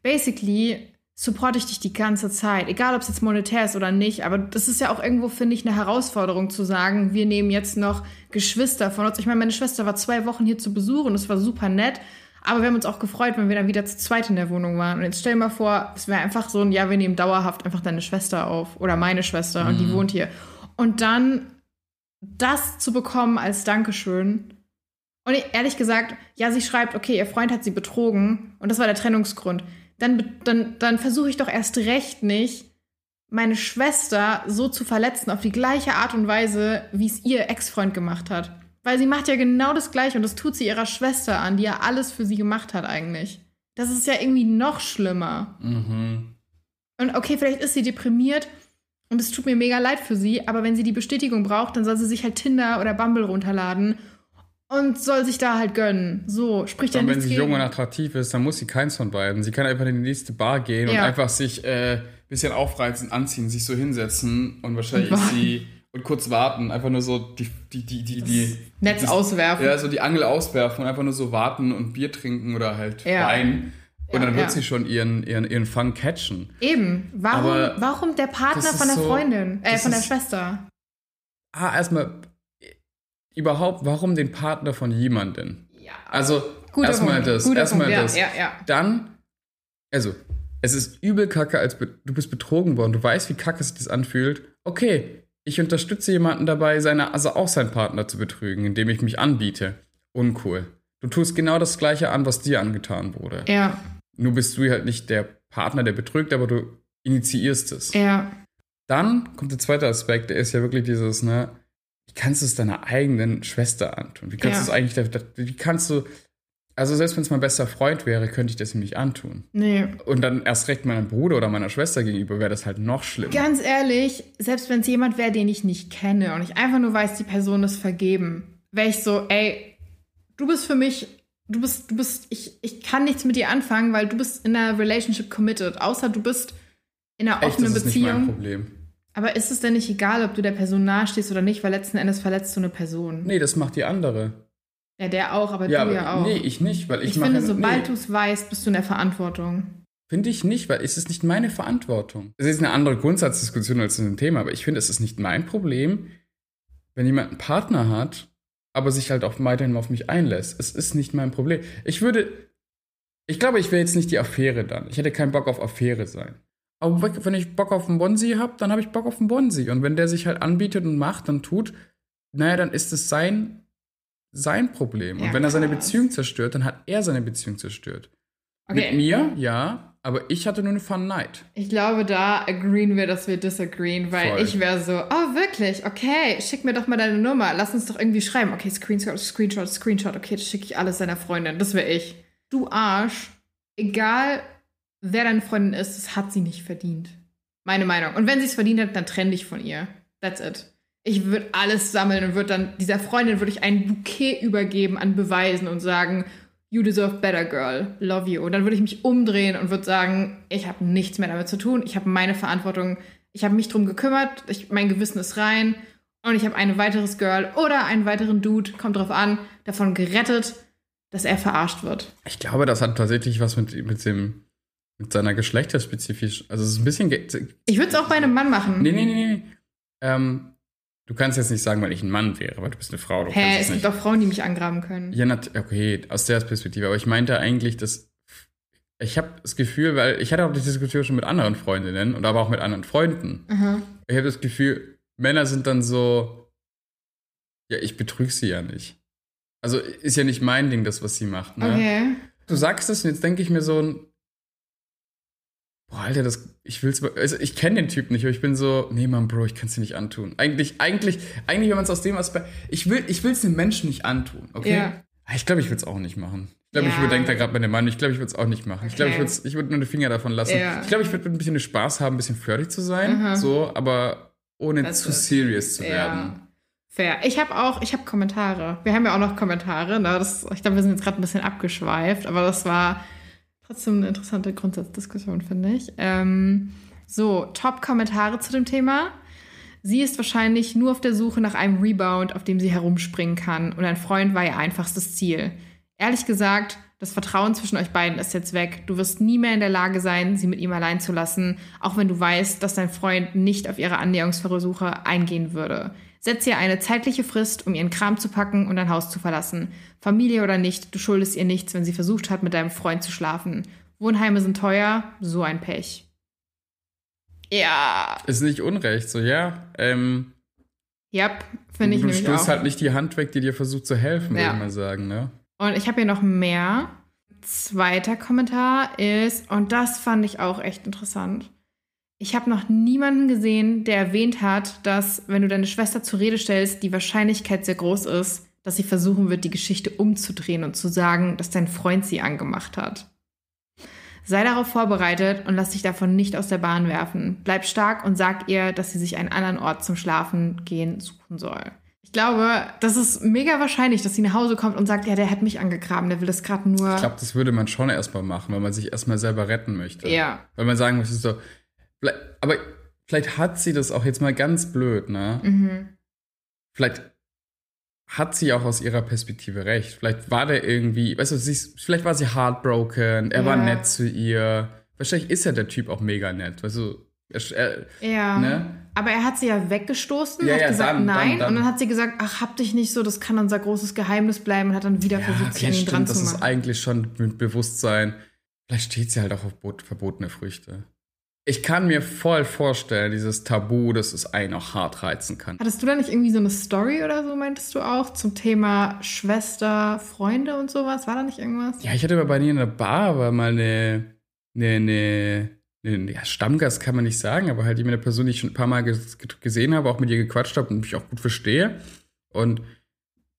Speaker 1: Basically supporte ich dich die ganze Zeit, egal ob es jetzt monetär ist oder nicht. Aber das ist ja auch irgendwo, finde ich, eine Herausforderung zu sagen, wir nehmen jetzt noch Geschwister von uns. Ich meine, meine Schwester war zwei Wochen hier zu Besuch und es war super nett. Aber wir haben uns auch gefreut, wenn wir dann wieder zu zweit in der Wohnung waren. Und jetzt stell dir mal vor, es wäre einfach so ein, ja, wir nehmen dauerhaft einfach deine Schwester auf oder meine Schwester und die wohnt hier. Und dann das zu bekommen als Dankeschön. Und ich- ehrlich gesagt, ja, sie schreibt, okay, ihr Freund hat sie betrogen und das war der Trennungsgrund. Dann, dann, dann versuche ich doch erst recht nicht, meine Schwester so zu verletzen auf die gleiche Art und Weise, wie es ihr Ex-Freund gemacht hat. Weil sie macht ja genau das Gleiche und das tut sie ihrer Schwester an, die ja alles für sie gemacht hat eigentlich. Das ist ja irgendwie noch schlimmer.
Speaker 2: mhm.
Speaker 1: Und okay, vielleicht ist sie deprimiert und es tut mir mega leid für sie, aber wenn sie die Bestätigung braucht, dann soll sie sich halt Tinder oder Bumble runterladen und soll sich da halt gönnen. So, spricht ja
Speaker 2: Und wenn
Speaker 1: nichts
Speaker 2: sie
Speaker 1: gegen.
Speaker 2: jung und attraktiv ist, dann muss sie keins von beiden. Sie kann einfach in die nächste Bar gehen und
Speaker 1: Ja.
Speaker 2: einfach sich äh, bisschen aufreizen, anziehen, sich so hinsetzen und wahrscheinlich
Speaker 1: Und warten.
Speaker 2: sie und kurz warten, einfach nur so die die die die, die
Speaker 1: Netz
Speaker 2: das-
Speaker 1: auswerfen.
Speaker 2: Ja, so die Angel auswerfen und einfach nur so warten und Bier trinken oder halt
Speaker 1: Ja.
Speaker 2: Wein. Und
Speaker 1: Ja,
Speaker 2: dann wird sie schon ihren, ihren, ihren Fun catchen.
Speaker 1: Eben. Warum,
Speaker 2: Aber
Speaker 1: warum der Partner von der
Speaker 2: so-
Speaker 1: Freundin, äh, von der
Speaker 2: ist-
Speaker 1: Schwester?
Speaker 2: Ah, erstmal, überhaupt, warum den Partner von jemandem?
Speaker 1: Ja.
Speaker 2: Also,
Speaker 1: Guter
Speaker 2: erstmal
Speaker 1: Punkt.
Speaker 2: das,
Speaker 1: Guter
Speaker 2: erstmal
Speaker 1: Punkt.
Speaker 2: das.
Speaker 1: Ja, ja, ja.
Speaker 2: Dann, also, es ist übel kacke, als du bist betrogen worden, du weißt, wie kacke sich das anfühlt. Okay, ich unterstütze jemanden dabei, seine, also auch seinen Partner zu betrügen, indem ich mich anbiete. Uncool. Du tust genau das Gleiche an, was dir angetan wurde.
Speaker 1: Ja,
Speaker 2: Nur bist du halt nicht der Partner, der betrügt, aber du initiierst es.
Speaker 1: ja.
Speaker 2: Dann kommt der zweite Aspekt, der ist ja wirklich dieses, ne, wie kannst du es deiner eigenen Schwester antun? Wie kannst
Speaker 1: Ja.
Speaker 2: du es eigentlich, wie kannst du, also selbst wenn es mein bester Freund wäre, könnte ich das ihm nicht antun.
Speaker 1: Nee.
Speaker 2: Und dann erst recht meinem Bruder oder meiner Schwester gegenüber wäre das halt noch schlimmer.
Speaker 1: Ganz ehrlich, selbst wenn es jemand wäre, den ich nicht kenne und ich einfach nur weiß, die Person ist vergeben, wäre ich so, ey, du bist für mich, du bist, du bist, ich, ich kann nichts mit dir anfangen, weil du bist in einer Relationship committed, außer du bist in einer
Speaker 2: Echt,
Speaker 1: offenen
Speaker 2: das ist nicht mein
Speaker 1: Beziehung.
Speaker 2: Problem.
Speaker 1: Aber ist es denn nicht egal, ob du der Person nahestehst oder nicht, weil letzten Endes verletzt du eine Person?
Speaker 2: Nee, das macht die andere.
Speaker 1: Ja, der auch, aber
Speaker 2: Ja,
Speaker 1: du ja
Speaker 2: aber
Speaker 1: auch.
Speaker 2: nee, ich nicht, weil ich,
Speaker 1: ich
Speaker 2: mache
Speaker 1: finde, sobald
Speaker 2: nee.
Speaker 1: du es weißt, bist du in der Verantwortung.
Speaker 2: Finde ich nicht, weil es ist nicht meine Verantwortung. Es ist eine andere Grundsatzdiskussion als zu dem Thema, aber ich finde, es ist nicht mein Problem, wenn jemand einen Partner hat, aber sich halt auch weiterhin auf mich einlässt. Es ist nicht mein Problem. Ich würde, ich glaube, ich wäre jetzt nicht die Affäre dann. Ich hätte keinen Bock auf Affäre sein. Aber wenn ich Bock auf einen Bonsi habe, dann habe ich Bock auf einen Bonsi. Und wenn der sich halt anbietet und macht und tut, naja, dann ist es sein, sein Problem.
Speaker 1: Ja,
Speaker 2: und wenn er seine. Beziehung zerstört, dann hat er seine Beziehung zerstört. Mit mir, ja, aber ich hatte nur eine Fun Night.
Speaker 1: Ich glaube, da agreeen wir, dass wir disagreeen, weil
Speaker 2: Voll.
Speaker 1: ich wäre so, oh wirklich, okay, schick mir doch mal deine Nummer, lass uns doch irgendwie schreiben. Okay, Screenshot, Screenshot, Screenshot, okay, das schicke ich alles deiner Freundin, das wäre ich. Du Arsch, egal wer deine Freundin ist, das hat sie nicht verdient. Meine Meinung. Und wenn sie es verdient hat, dann trenn dich von ihr. That's it. Ich würde alles sammeln und würde dann, dieser Freundin würde ich ein Bouquet übergeben an Beweisen und sagen, you deserve better, girl. Love you. Und dann würde ich mich umdrehen und würde sagen, ich habe nichts mehr damit zu tun. Ich habe meine Verantwortung. Ich habe mich drum gekümmert. Ich, mein Gewissen ist rein. Und ich habe ein weiteres Girl oder einen weiteren Dude, kommt drauf an, davon gerettet, dass er verarscht wird.
Speaker 2: Ich glaube, das hat tatsächlich was mit, mit dem, mit seiner geschlechterspezifisch, also es ist ein bisschen,
Speaker 1: Ich würde es auch bei einem Mann machen.
Speaker 2: nee, nee, nee, nee. Ähm, du kannst jetzt nicht sagen, weil ich ein Mann wäre, weil du bist eine Frau, du
Speaker 1: Hä, es
Speaker 2: es
Speaker 1: gibt auch Frauen, die mich angraben können.
Speaker 2: Ja, okay, aus der Perspektive, aber ich meinte eigentlich, dass ich habe das Gefühl, weil ich hatte auch die Diskussion schon mit anderen Freundinnen und aber auch mit anderen Freunden.
Speaker 1: Aha.
Speaker 2: Ich habe das Gefühl, Männer sind dann so, ja, ich betrüge sie ja nicht. Also ist ja nicht mein Ding, das, was sie macht. Ne?
Speaker 1: Okay.
Speaker 2: Du sagst es und jetzt denke ich mir so ein, boah, Alter, das, ich will's, also ich kenne den Typ nicht, aber ich bin so, nee, Mann, Bro, ich kann's dir nicht antun. Eigentlich, eigentlich, eigentlich, wenn man es aus dem Aspekt, ich will, ich will's dem Menschen nicht antun, okay?
Speaker 1: Ja.
Speaker 2: Ich glaube, ich würde es auch nicht machen. Ich glaube, ich
Speaker 1: Ja.
Speaker 2: überdenke da gerade meine Meinung. Ich glaube, ich würde es auch nicht machen. Ich glaube, ich
Speaker 1: Okay.
Speaker 2: würde ich würd nur die Finger davon lassen.
Speaker 1: Ja.
Speaker 2: Ich glaube, ich würde ein bisschen Spaß haben, ein bisschen flirty zu sein, so, aber ohne
Speaker 1: Das
Speaker 2: zu serious zu werden.
Speaker 1: Ja. Fair. Ich habe auch, ich habe Kommentare. Wir haben ja auch noch Kommentare. Ne? Das, ich glaube, wir sind jetzt gerade ein bisschen abgeschweift, aber das war trotzdem eine interessante Grundsatzdiskussion, finde ich. Ähm, so, Top-Kommentare zu dem Thema. Sie ist wahrscheinlich nur auf der Suche nach einem Rebound, auf dem sie herumspringen kann. Und ein Freund war ihr einfachstes Ziel. Ehrlich gesagt, das Vertrauen zwischen euch beiden ist jetzt weg. Du wirst nie mehr in der Lage sein, sie mit ihm allein zu lassen, auch wenn du weißt, dass dein Freund nicht auf ihre Annäherungsversuche eingehen würde. Setz ihr eine zeitliche Frist, um ihren Kram zu packen und dein Haus zu verlassen. Familie oder nicht, du schuldest ihr nichts, wenn sie versucht hat, mit deinem Freund zu schlafen. Wohnheime sind teuer, so ein Pech. Ja,
Speaker 2: Ist nicht unrecht, so, ja. Ähm,
Speaker 1: yep, finde ich
Speaker 2: du
Speaker 1: nämlich
Speaker 2: stößt
Speaker 1: auch.
Speaker 2: halt nicht die Hand weg, die dir versucht zu helfen,
Speaker 1: Ja.
Speaker 2: würde ich mal sagen, ne?
Speaker 1: Und ich habe hier noch mehr. Zweiter Kommentar ist, und das fand ich auch echt interessant. Ich habe noch niemanden gesehen, der erwähnt hat, dass, wenn du deine Schwester zur Rede stellst, die Wahrscheinlichkeit sehr groß ist, dass sie versuchen wird, die Geschichte umzudrehen und zu sagen, dass dein Freund sie angemacht hat. Sei darauf vorbereitet und lass dich davon nicht aus der Bahn werfen. Bleib stark und sag ihr, dass sie sich einen anderen Ort zum Schlafen gehen suchen soll. Ich glaube, das ist mega wahrscheinlich, dass sie nach Hause kommt und sagt, ja, der hat mich angegraben, der will das gerade nur.
Speaker 2: Ich glaube, das würde man schon erstmal machen, weil man sich erstmal selber retten möchte.
Speaker 1: Ja.
Speaker 2: Weil man sagen möchte, so, aber vielleicht hat sie das auch jetzt mal ganz blöd, ne?
Speaker 1: Mhm.
Speaker 2: Vielleicht hat sie auch aus ihrer Perspektive recht. Vielleicht war der irgendwie, weißt du, sie ist, vielleicht war sie heartbroken, er war
Speaker 1: Ja.
Speaker 2: nett zu ihr. Wahrscheinlich ist ja der Typ auch mega nett, weißt du, er,
Speaker 1: Ja.
Speaker 2: ne?
Speaker 1: Aber er hat sie ja weggestoßen,
Speaker 2: Ja,
Speaker 1: hat
Speaker 2: ja,
Speaker 1: gesagt
Speaker 2: dann-
Speaker 1: nein
Speaker 2: dann- dann.
Speaker 1: und dann hat sie gesagt, ach, hab dich nicht so, das kann unser großes Geheimnis bleiben und hat dann wieder versucht, sich
Speaker 2: okay,
Speaker 1: an ihn dran
Speaker 2: stimmt, das
Speaker 1: zu
Speaker 2: ist
Speaker 1: machen.
Speaker 2: eigentlich schon mit Bewusstsein. Vielleicht steht sie halt auch auf bot- verbotene Früchte. Ich kann mir voll vorstellen, dieses Tabu, dass es einen auch hart reizen kann.
Speaker 1: Hattest du da nicht irgendwie so eine Story oder so, meintest du auch, zum Thema Schwester, Freunde und sowas? War da nicht irgendwas?
Speaker 2: Ja, ich hatte mal bei mir in der Bar war mal eine, eine, eine, eine ja, Stammgast kann man nicht sagen, aber halt jemand, eine Person, die ich schon ein paar Mal ges- gesehen habe, auch mit ihr gequatscht habe und mich auch gut verstehe. Und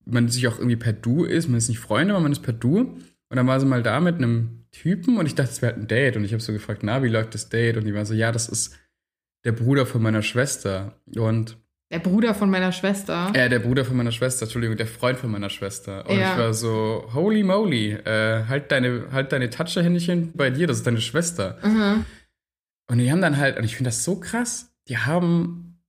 Speaker 2: man sich auch irgendwie per Du ist, man ist nicht Freunde, aber man ist per Du. Und dann war sie mal da mit einem Typen und ich dachte, es wäre halt ein Date. Und ich habe so gefragt, na, wie läuft das Date? Und die war so, ja, das ist der Bruder von meiner Schwester. Und
Speaker 1: Der Bruder von meiner Schwester.
Speaker 2: äh, der Bruder von meiner Schwester, Entschuldigung, der Freund von meiner Schwester. Und
Speaker 1: Ja.
Speaker 2: ich war so, holy moly, äh, halt deine, halt deine Toucher-Händchen bei dir, das ist deine Schwester.
Speaker 1: Mhm.
Speaker 2: Und die haben dann halt, und ich finde das so krass, die haben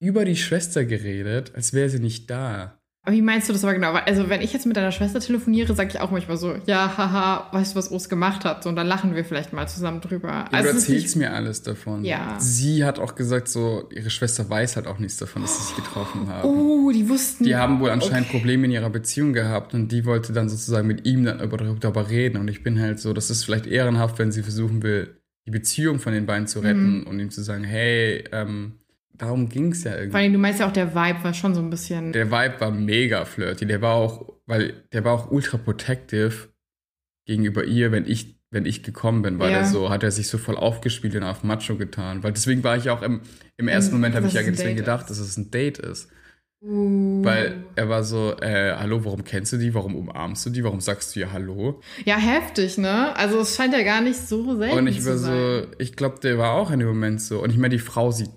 Speaker 2: über die Schwester geredet, als wäre sie nicht da.
Speaker 1: Aber wie meinst du das aber genau? Also, wenn ich jetzt mit deiner Schwester telefoniere, sage ich auch manchmal so, ja, haha, weißt du, was Urs gemacht hat? So, und dann lachen wir vielleicht mal zusammen drüber.
Speaker 2: Ja, du
Speaker 1: Also, ist
Speaker 2: erzählst mir alles davon.
Speaker 1: Ja.
Speaker 2: Sie hat auch gesagt, so, ihre Schwester weiß halt auch nichts davon, dass sie sich getroffen haben.
Speaker 1: Oh, die wussten.
Speaker 2: Die haben wohl anscheinend
Speaker 1: Okay.
Speaker 2: Probleme in ihrer Beziehung gehabt und die wollte dann sozusagen mit ihm dann über- darüber reden. Und ich bin halt so, das ist vielleicht ehrenhaft, wenn sie versuchen will, die Beziehung von den beiden zu retten
Speaker 1: Mhm.
Speaker 2: und ihm zu sagen, hey, ähm, darum ging es ja
Speaker 1: Vor
Speaker 2: irgendwie.
Speaker 1: allem, du meinst ja auch, der Vibe war schon so ein bisschen.
Speaker 2: Der Vibe war mega flirty. Der war auch, weil der war auch ultra protective gegenüber ihr, wenn ich, wenn ich gekommen bin, weil
Speaker 1: Ja.
Speaker 2: er so, hat er sich so voll aufgespielt und auf Macho getan. Weil deswegen war ich auch im, im ersten
Speaker 1: Mhm,
Speaker 2: Moment, habe ich ja deswegen gedacht,
Speaker 1: ist.
Speaker 2: dass es ein Date ist.
Speaker 1: Uh.
Speaker 2: Weil er war so, äh, hallo, warum kennst du die? Warum umarmst du die? Warum sagst du ihr Hallo?
Speaker 1: Ja, heftig, ne? Also, es scheint ja gar nicht so selten
Speaker 2: Und ich
Speaker 1: zu
Speaker 2: war
Speaker 1: sein.
Speaker 2: so, ich glaube, der war auch in dem Moment so. Und ich meine, die Frau, sie,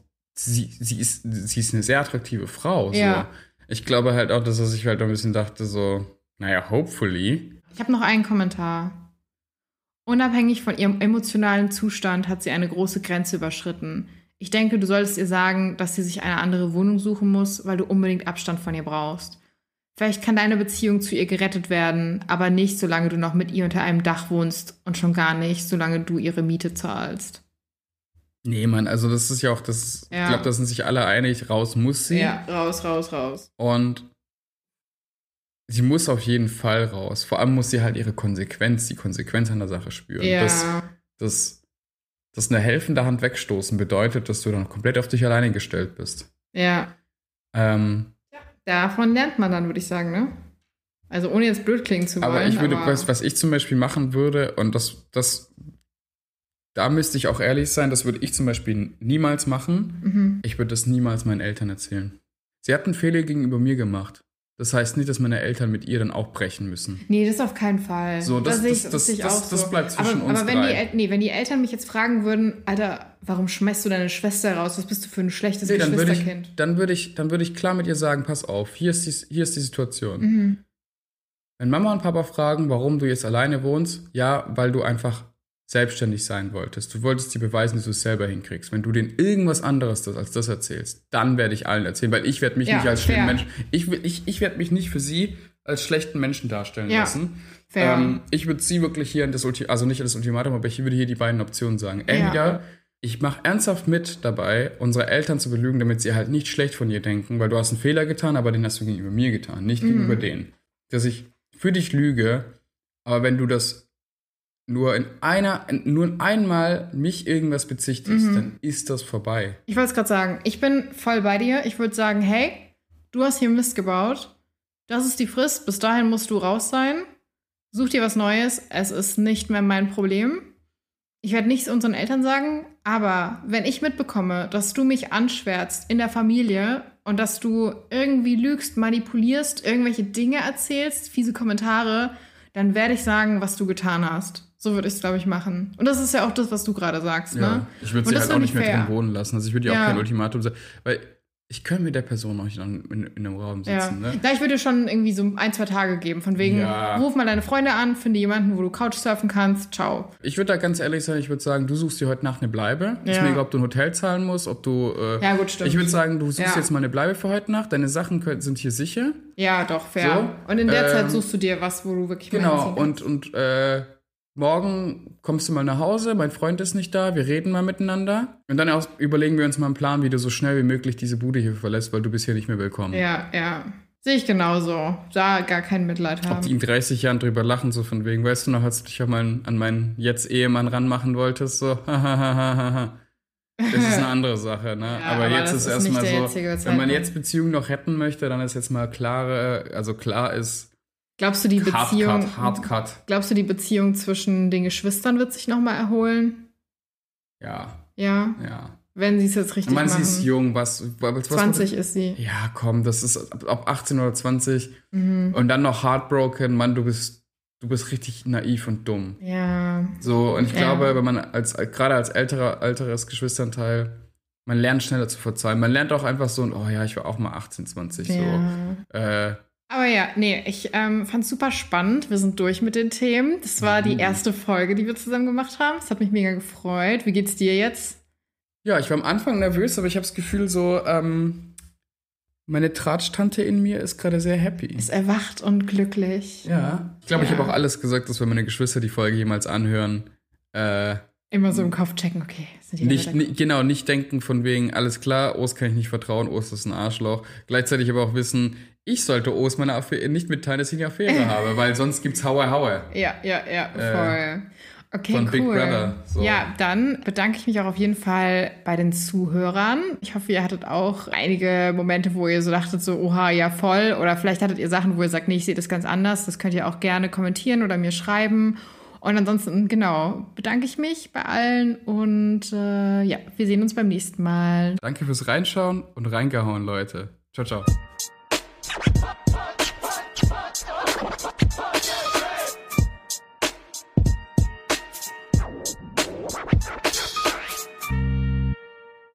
Speaker 2: sie, sie, ist, sie ist eine sehr attraktive Frau. So.
Speaker 1: Ja.
Speaker 2: Ich glaube halt auch, dass er sich halt ein bisschen dachte, so, naja, hopefully.
Speaker 1: Ich habe noch einen Kommentar. Unabhängig von ihrem emotionalen Zustand hat sie eine große Grenze überschritten. Ich denke, du solltest ihr sagen, dass sie sich eine andere Wohnung suchen muss, weil du unbedingt Abstand von ihr brauchst. Vielleicht kann deine Beziehung zu ihr gerettet werden, aber nicht, solange du noch mit ihr unter einem Dach wohnst und schon gar nicht, solange du ihre Miete zahlst.
Speaker 2: Nee, Mann, also das ist ja auch, das,
Speaker 1: Ja.
Speaker 2: ich glaube, da sind sich alle einig, raus muss sie.
Speaker 1: Ja, raus, raus, raus.
Speaker 2: Und sie muss auf jeden Fall raus. Vor allem muss sie halt ihre Konsequenz, die Konsequenz an der Sache spüren.
Speaker 1: Ja.
Speaker 2: Das, das, das eine helfende Hand wegstoßen bedeutet, dass du dann komplett auf dich alleine gestellt bist.
Speaker 1: ja.
Speaker 2: Ähm,
Speaker 1: Davon lernt man dann, würde ich sagen, ne? Also ohne jetzt blöd klingen zu wollen.
Speaker 2: aber ich würde,
Speaker 1: aber-
Speaker 2: was, was ich zum Beispiel machen würde, und das, das, da müsste ich auch ehrlich sein, das würde ich zum Beispiel niemals machen.
Speaker 1: Mhm.
Speaker 2: Ich würde das niemals meinen Eltern erzählen. Sie hat einen Fehler gegenüber mir gemacht. Das heißt nicht, dass meine Eltern mit ihr dann auch brechen müssen.
Speaker 1: Nee, das auf keinen Fall.
Speaker 2: So, das- das- das- das-
Speaker 1: auch
Speaker 2: das
Speaker 1: so.
Speaker 2: bleibt zwischen
Speaker 1: aber,
Speaker 2: uns
Speaker 1: aber wenn
Speaker 2: drei.
Speaker 1: die, nee, wenn die Eltern mich jetzt fragen würden, Alter, warum schmeißt du deine Schwester raus? Was bist du für ein schlechtes
Speaker 2: Nee, dann würde ich,
Speaker 1: Geschwisterkind?
Speaker 2: dann würde ich, dann würde ich klar mit ihr sagen, pass auf, hier ist die, hier ist die Situation.
Speaker 1: Mhm.
Speaker 2: Wenn Mama und Papa fragen, warum du jetzt alleine wohnst, ja, weil du einfach selbstständig sein wolltest. Du wolltest dir beweisen, dass du es selber hinkriegst. Wenn du denen irgendwas anderes das, als das erzählst, dann werde ich allen erzählen, weil ich werde mich
Speaker 1: Ja,
Speaker 2: nicht als schlimmen Menschen, ich, ich, ich werde mich nicht für sie als schlechten Menschen darstellen
Speaker 1: Ja,
Speaker 2: lassen. Ähm, ich würde sie wirklich hier in das Ulti also nicht in das Ultimatum, aber ich würde hier die beiden Optionen sagen. Entweder
Speaker 1: Ja.
Speaker 2: ich mache ernsthaft mit dabei, unsere Eltern zu belügen, damit sie halt nicht schlecht von ihr denken, weil du hast einen Fehler getan, aber den hast du gegenüber mir getan, nicht
Speaker 1: Mhm.
Speaker 2: gegenüber denen. Dass ich für dich lüge, aber wenn du das nur in einer, nur in einmal mich irgendwas bezichtigst,
Speaker 1: Mhm.
Speaker 2: dann ist das vorbei.
Speaker 1: Ich wollte es gerade sagen, ich bin voll bei dir. Ich würde sagen, hey, du hast hier Mist gebaut. Das ist die Frist. Bis dahin musst du raus sein. Such dir was Neues. Es ist nicht mehr mein Problem. Ich werde nichts unseren Eltern sagen, aber wenn ich mitbekomme, dass du mich anschwärzt in der Familie und dass du irgendwie lügst, manipulierst, irgendwelche Dinge erzählst, fiese Kommentare, dann werde ich sagen, was du getan hast. So würde ich es, glaube ich, machen. Und das ist ja auch das, was du gerade sagst, ne?
Speaker 2: Ich würde sie halt auch nicht
Speaker 1: ich
Speaker 2: mehr
Speaker 1: fair.
Speaker 2: drin wohnen lassen. Also ich würde ihr
Speaker 1: Ja.
Speaker 2: auch kein Ultimatum sagen, weil ich könnte mit der Person noch nicht in, in, in einem Raum
Speaker 1: Ja.
Speaker 2: sitzen. Ne?
Speaker 1: Na, ich würde dir schon irgendwie so ein, zwei Tage geben. Von wegen,
Speaker 2: Ja.
Speaker 1: ruf mal deine Freunde an, finde jemanden, wo du Couchsurfen kannst. Ciao.
Speaker 2: Ich würde da ganz ehrlich sein, ich würde sagen, du suchst dir heute Nacht eine Bleibe. Ist
Speaker 1: Ja.
Speaker 2: mir egal, ob du ein Hotel zahlen musst, ob du. Äh,
Speaker 1: Ja, gut, stimmt.
Speaker 2: Ich würde sagen, du suchst
Speaker 1: Ja.
Speaker 2: jetzt mal eine Bleibe für heute Nacht. Deine Sachen können, sind hier sicher.
Speaker 1: Ja, doch, fair.
Speaker 2: So,
Speaker 1: und in der
Speaker 2: ähm,
Speaker 1: Zeit suchst du dir was, wo du wirklich
Speaker 2: Genau. Und, und äh, morgen kommst du mal nach Hause, mein Freund ist nicht da, wir reden mal miteinander. Und dann überlegen wir uns mal einen Plan, wie du so schnell wie möglich diese Bude hier verlässt, weil du bist hier nicht mehr willkommen.
Speaker 1: Ja, ja. Sehe ich genauso. Da gar kein Mitleid
Speaker 2: Ob
Speaker 1: haben.
Speaker 2: die in 30 Jahren drüber lachen, so von wegen, weißt du noch, als du dich an meinen, an meinen jetzt Ehemann ranmachen wolltest, so, hahaha. Das ist eine andere Sache, ne?
Speaker 1: Ja,
Speaker 2: aber,
Speaker 1: aber
Speaker 2: jetzt ist erstmal so, wenn man jetzt Beziehungen noch retten möchte, dann ist jetzt mal klare, also klar ist,
Speaker 1: Glaubst du, die
Speaker 2: Hard
Speaker 1: Beziehung,
Speaker 2: Cut, Hard Cut.
Speaker 1: glaubst du, die Beziehung zwischen den Geschwistern wird sich nochmal erholen?
Speaker 2: Ja,
Speaker 1: Ja.
Speaker 2: ja.
Speaker 1: Wenn sie es jetzt richtig
Speaker 2: Ich meine,
Speaker 1: machen.
Speaker 2: sie ist jung, was, was, was
Speaker 1: 20 ist sie.
Speaker 2: Ja, komm, das ist ab- ab 18 oder 20
Speaker 1: Mhm.
Speaker 2: und dann noch heartbroken, Mann, du bist, du bist richtig naiv und dumm.
Speaker 1: Ja.
Speaker 2: So, und ich
Speaker 1: Ja.
Speaker 2: glaube, wenn man als, gerade als älterer, älteres Geschwisternteil, man lernt schneller zu verzeihen. Man lernt auch einfach so, oh ja, ich war auch mal 18, 20,
Speaker 1: ja.
Speaker 2: so. Äh,
Speaker 1: Aber ja, nee, ich ähm, fand es super spannend. Wir sind durch mit den Themen. Das war die
Speaker 2: Mhm.
Speaker 1: erste Folge, die wir zusammen gemacht haben. Das hat mich mega gefreut. Wie geht's dir jetzt?
Speaker 2: ja, ich war am Anfang nervös, aber ich habe das Gefühl so, ähm, meine Tratsch-Tante in mir ist gerade sehr happy.
Speaker 1: Ist erwacht und glücklich.
Speaker 2: Ja. Ich glaube, ich
Speaker 1: Ja.
Speaker 2: habe auch alles gesagt, dass wenn meine Geschwister die Folge jemals anhören, äh,
Speaker 1: Immer so im Kopf checken, okay, sind die
Speaker 2: Nicht,
Speaker 1: Leute-
Speaker 2: ni- genau, nicht denken von wegen, alles klar, Ost kann ich nicht vertrauen, Ost ist ein Arschloch. Gleichzeitig aber auch wissen, ich sollte Ost meine Affäre nicht mitteilen, dass ich eine Affäre habe, weil sonst gibt's Haue Haue.
Speaker 1: Ja, ja, ja, voll. Okay,
Speaker 2: Äh, von
Speaker 1: cool.
Speaker 2: Big Brother, so.
Speaker 1: Ja, dann bedanke ich mich auch auf jeden Fall bei den Zuhörern. Ich hoffe, ihr hattet auch einige Momente, wo ihr so dachtet, so, oha, ja, voll. Oder vielleicht hattet ihr Sachen, wo ihr sagt, nee, ich sehe das ganz anders. Das könnt ihr auch gerne kommentieren oder mir schreiben. Und ansonsten, genau, bedanke ich mich bei allen und äh, ja, wir sehen uns beim nächsten Mal.
Speaker 2: Danke fürs Reinschauen und reingehauen, Leute. Ciao, ciao.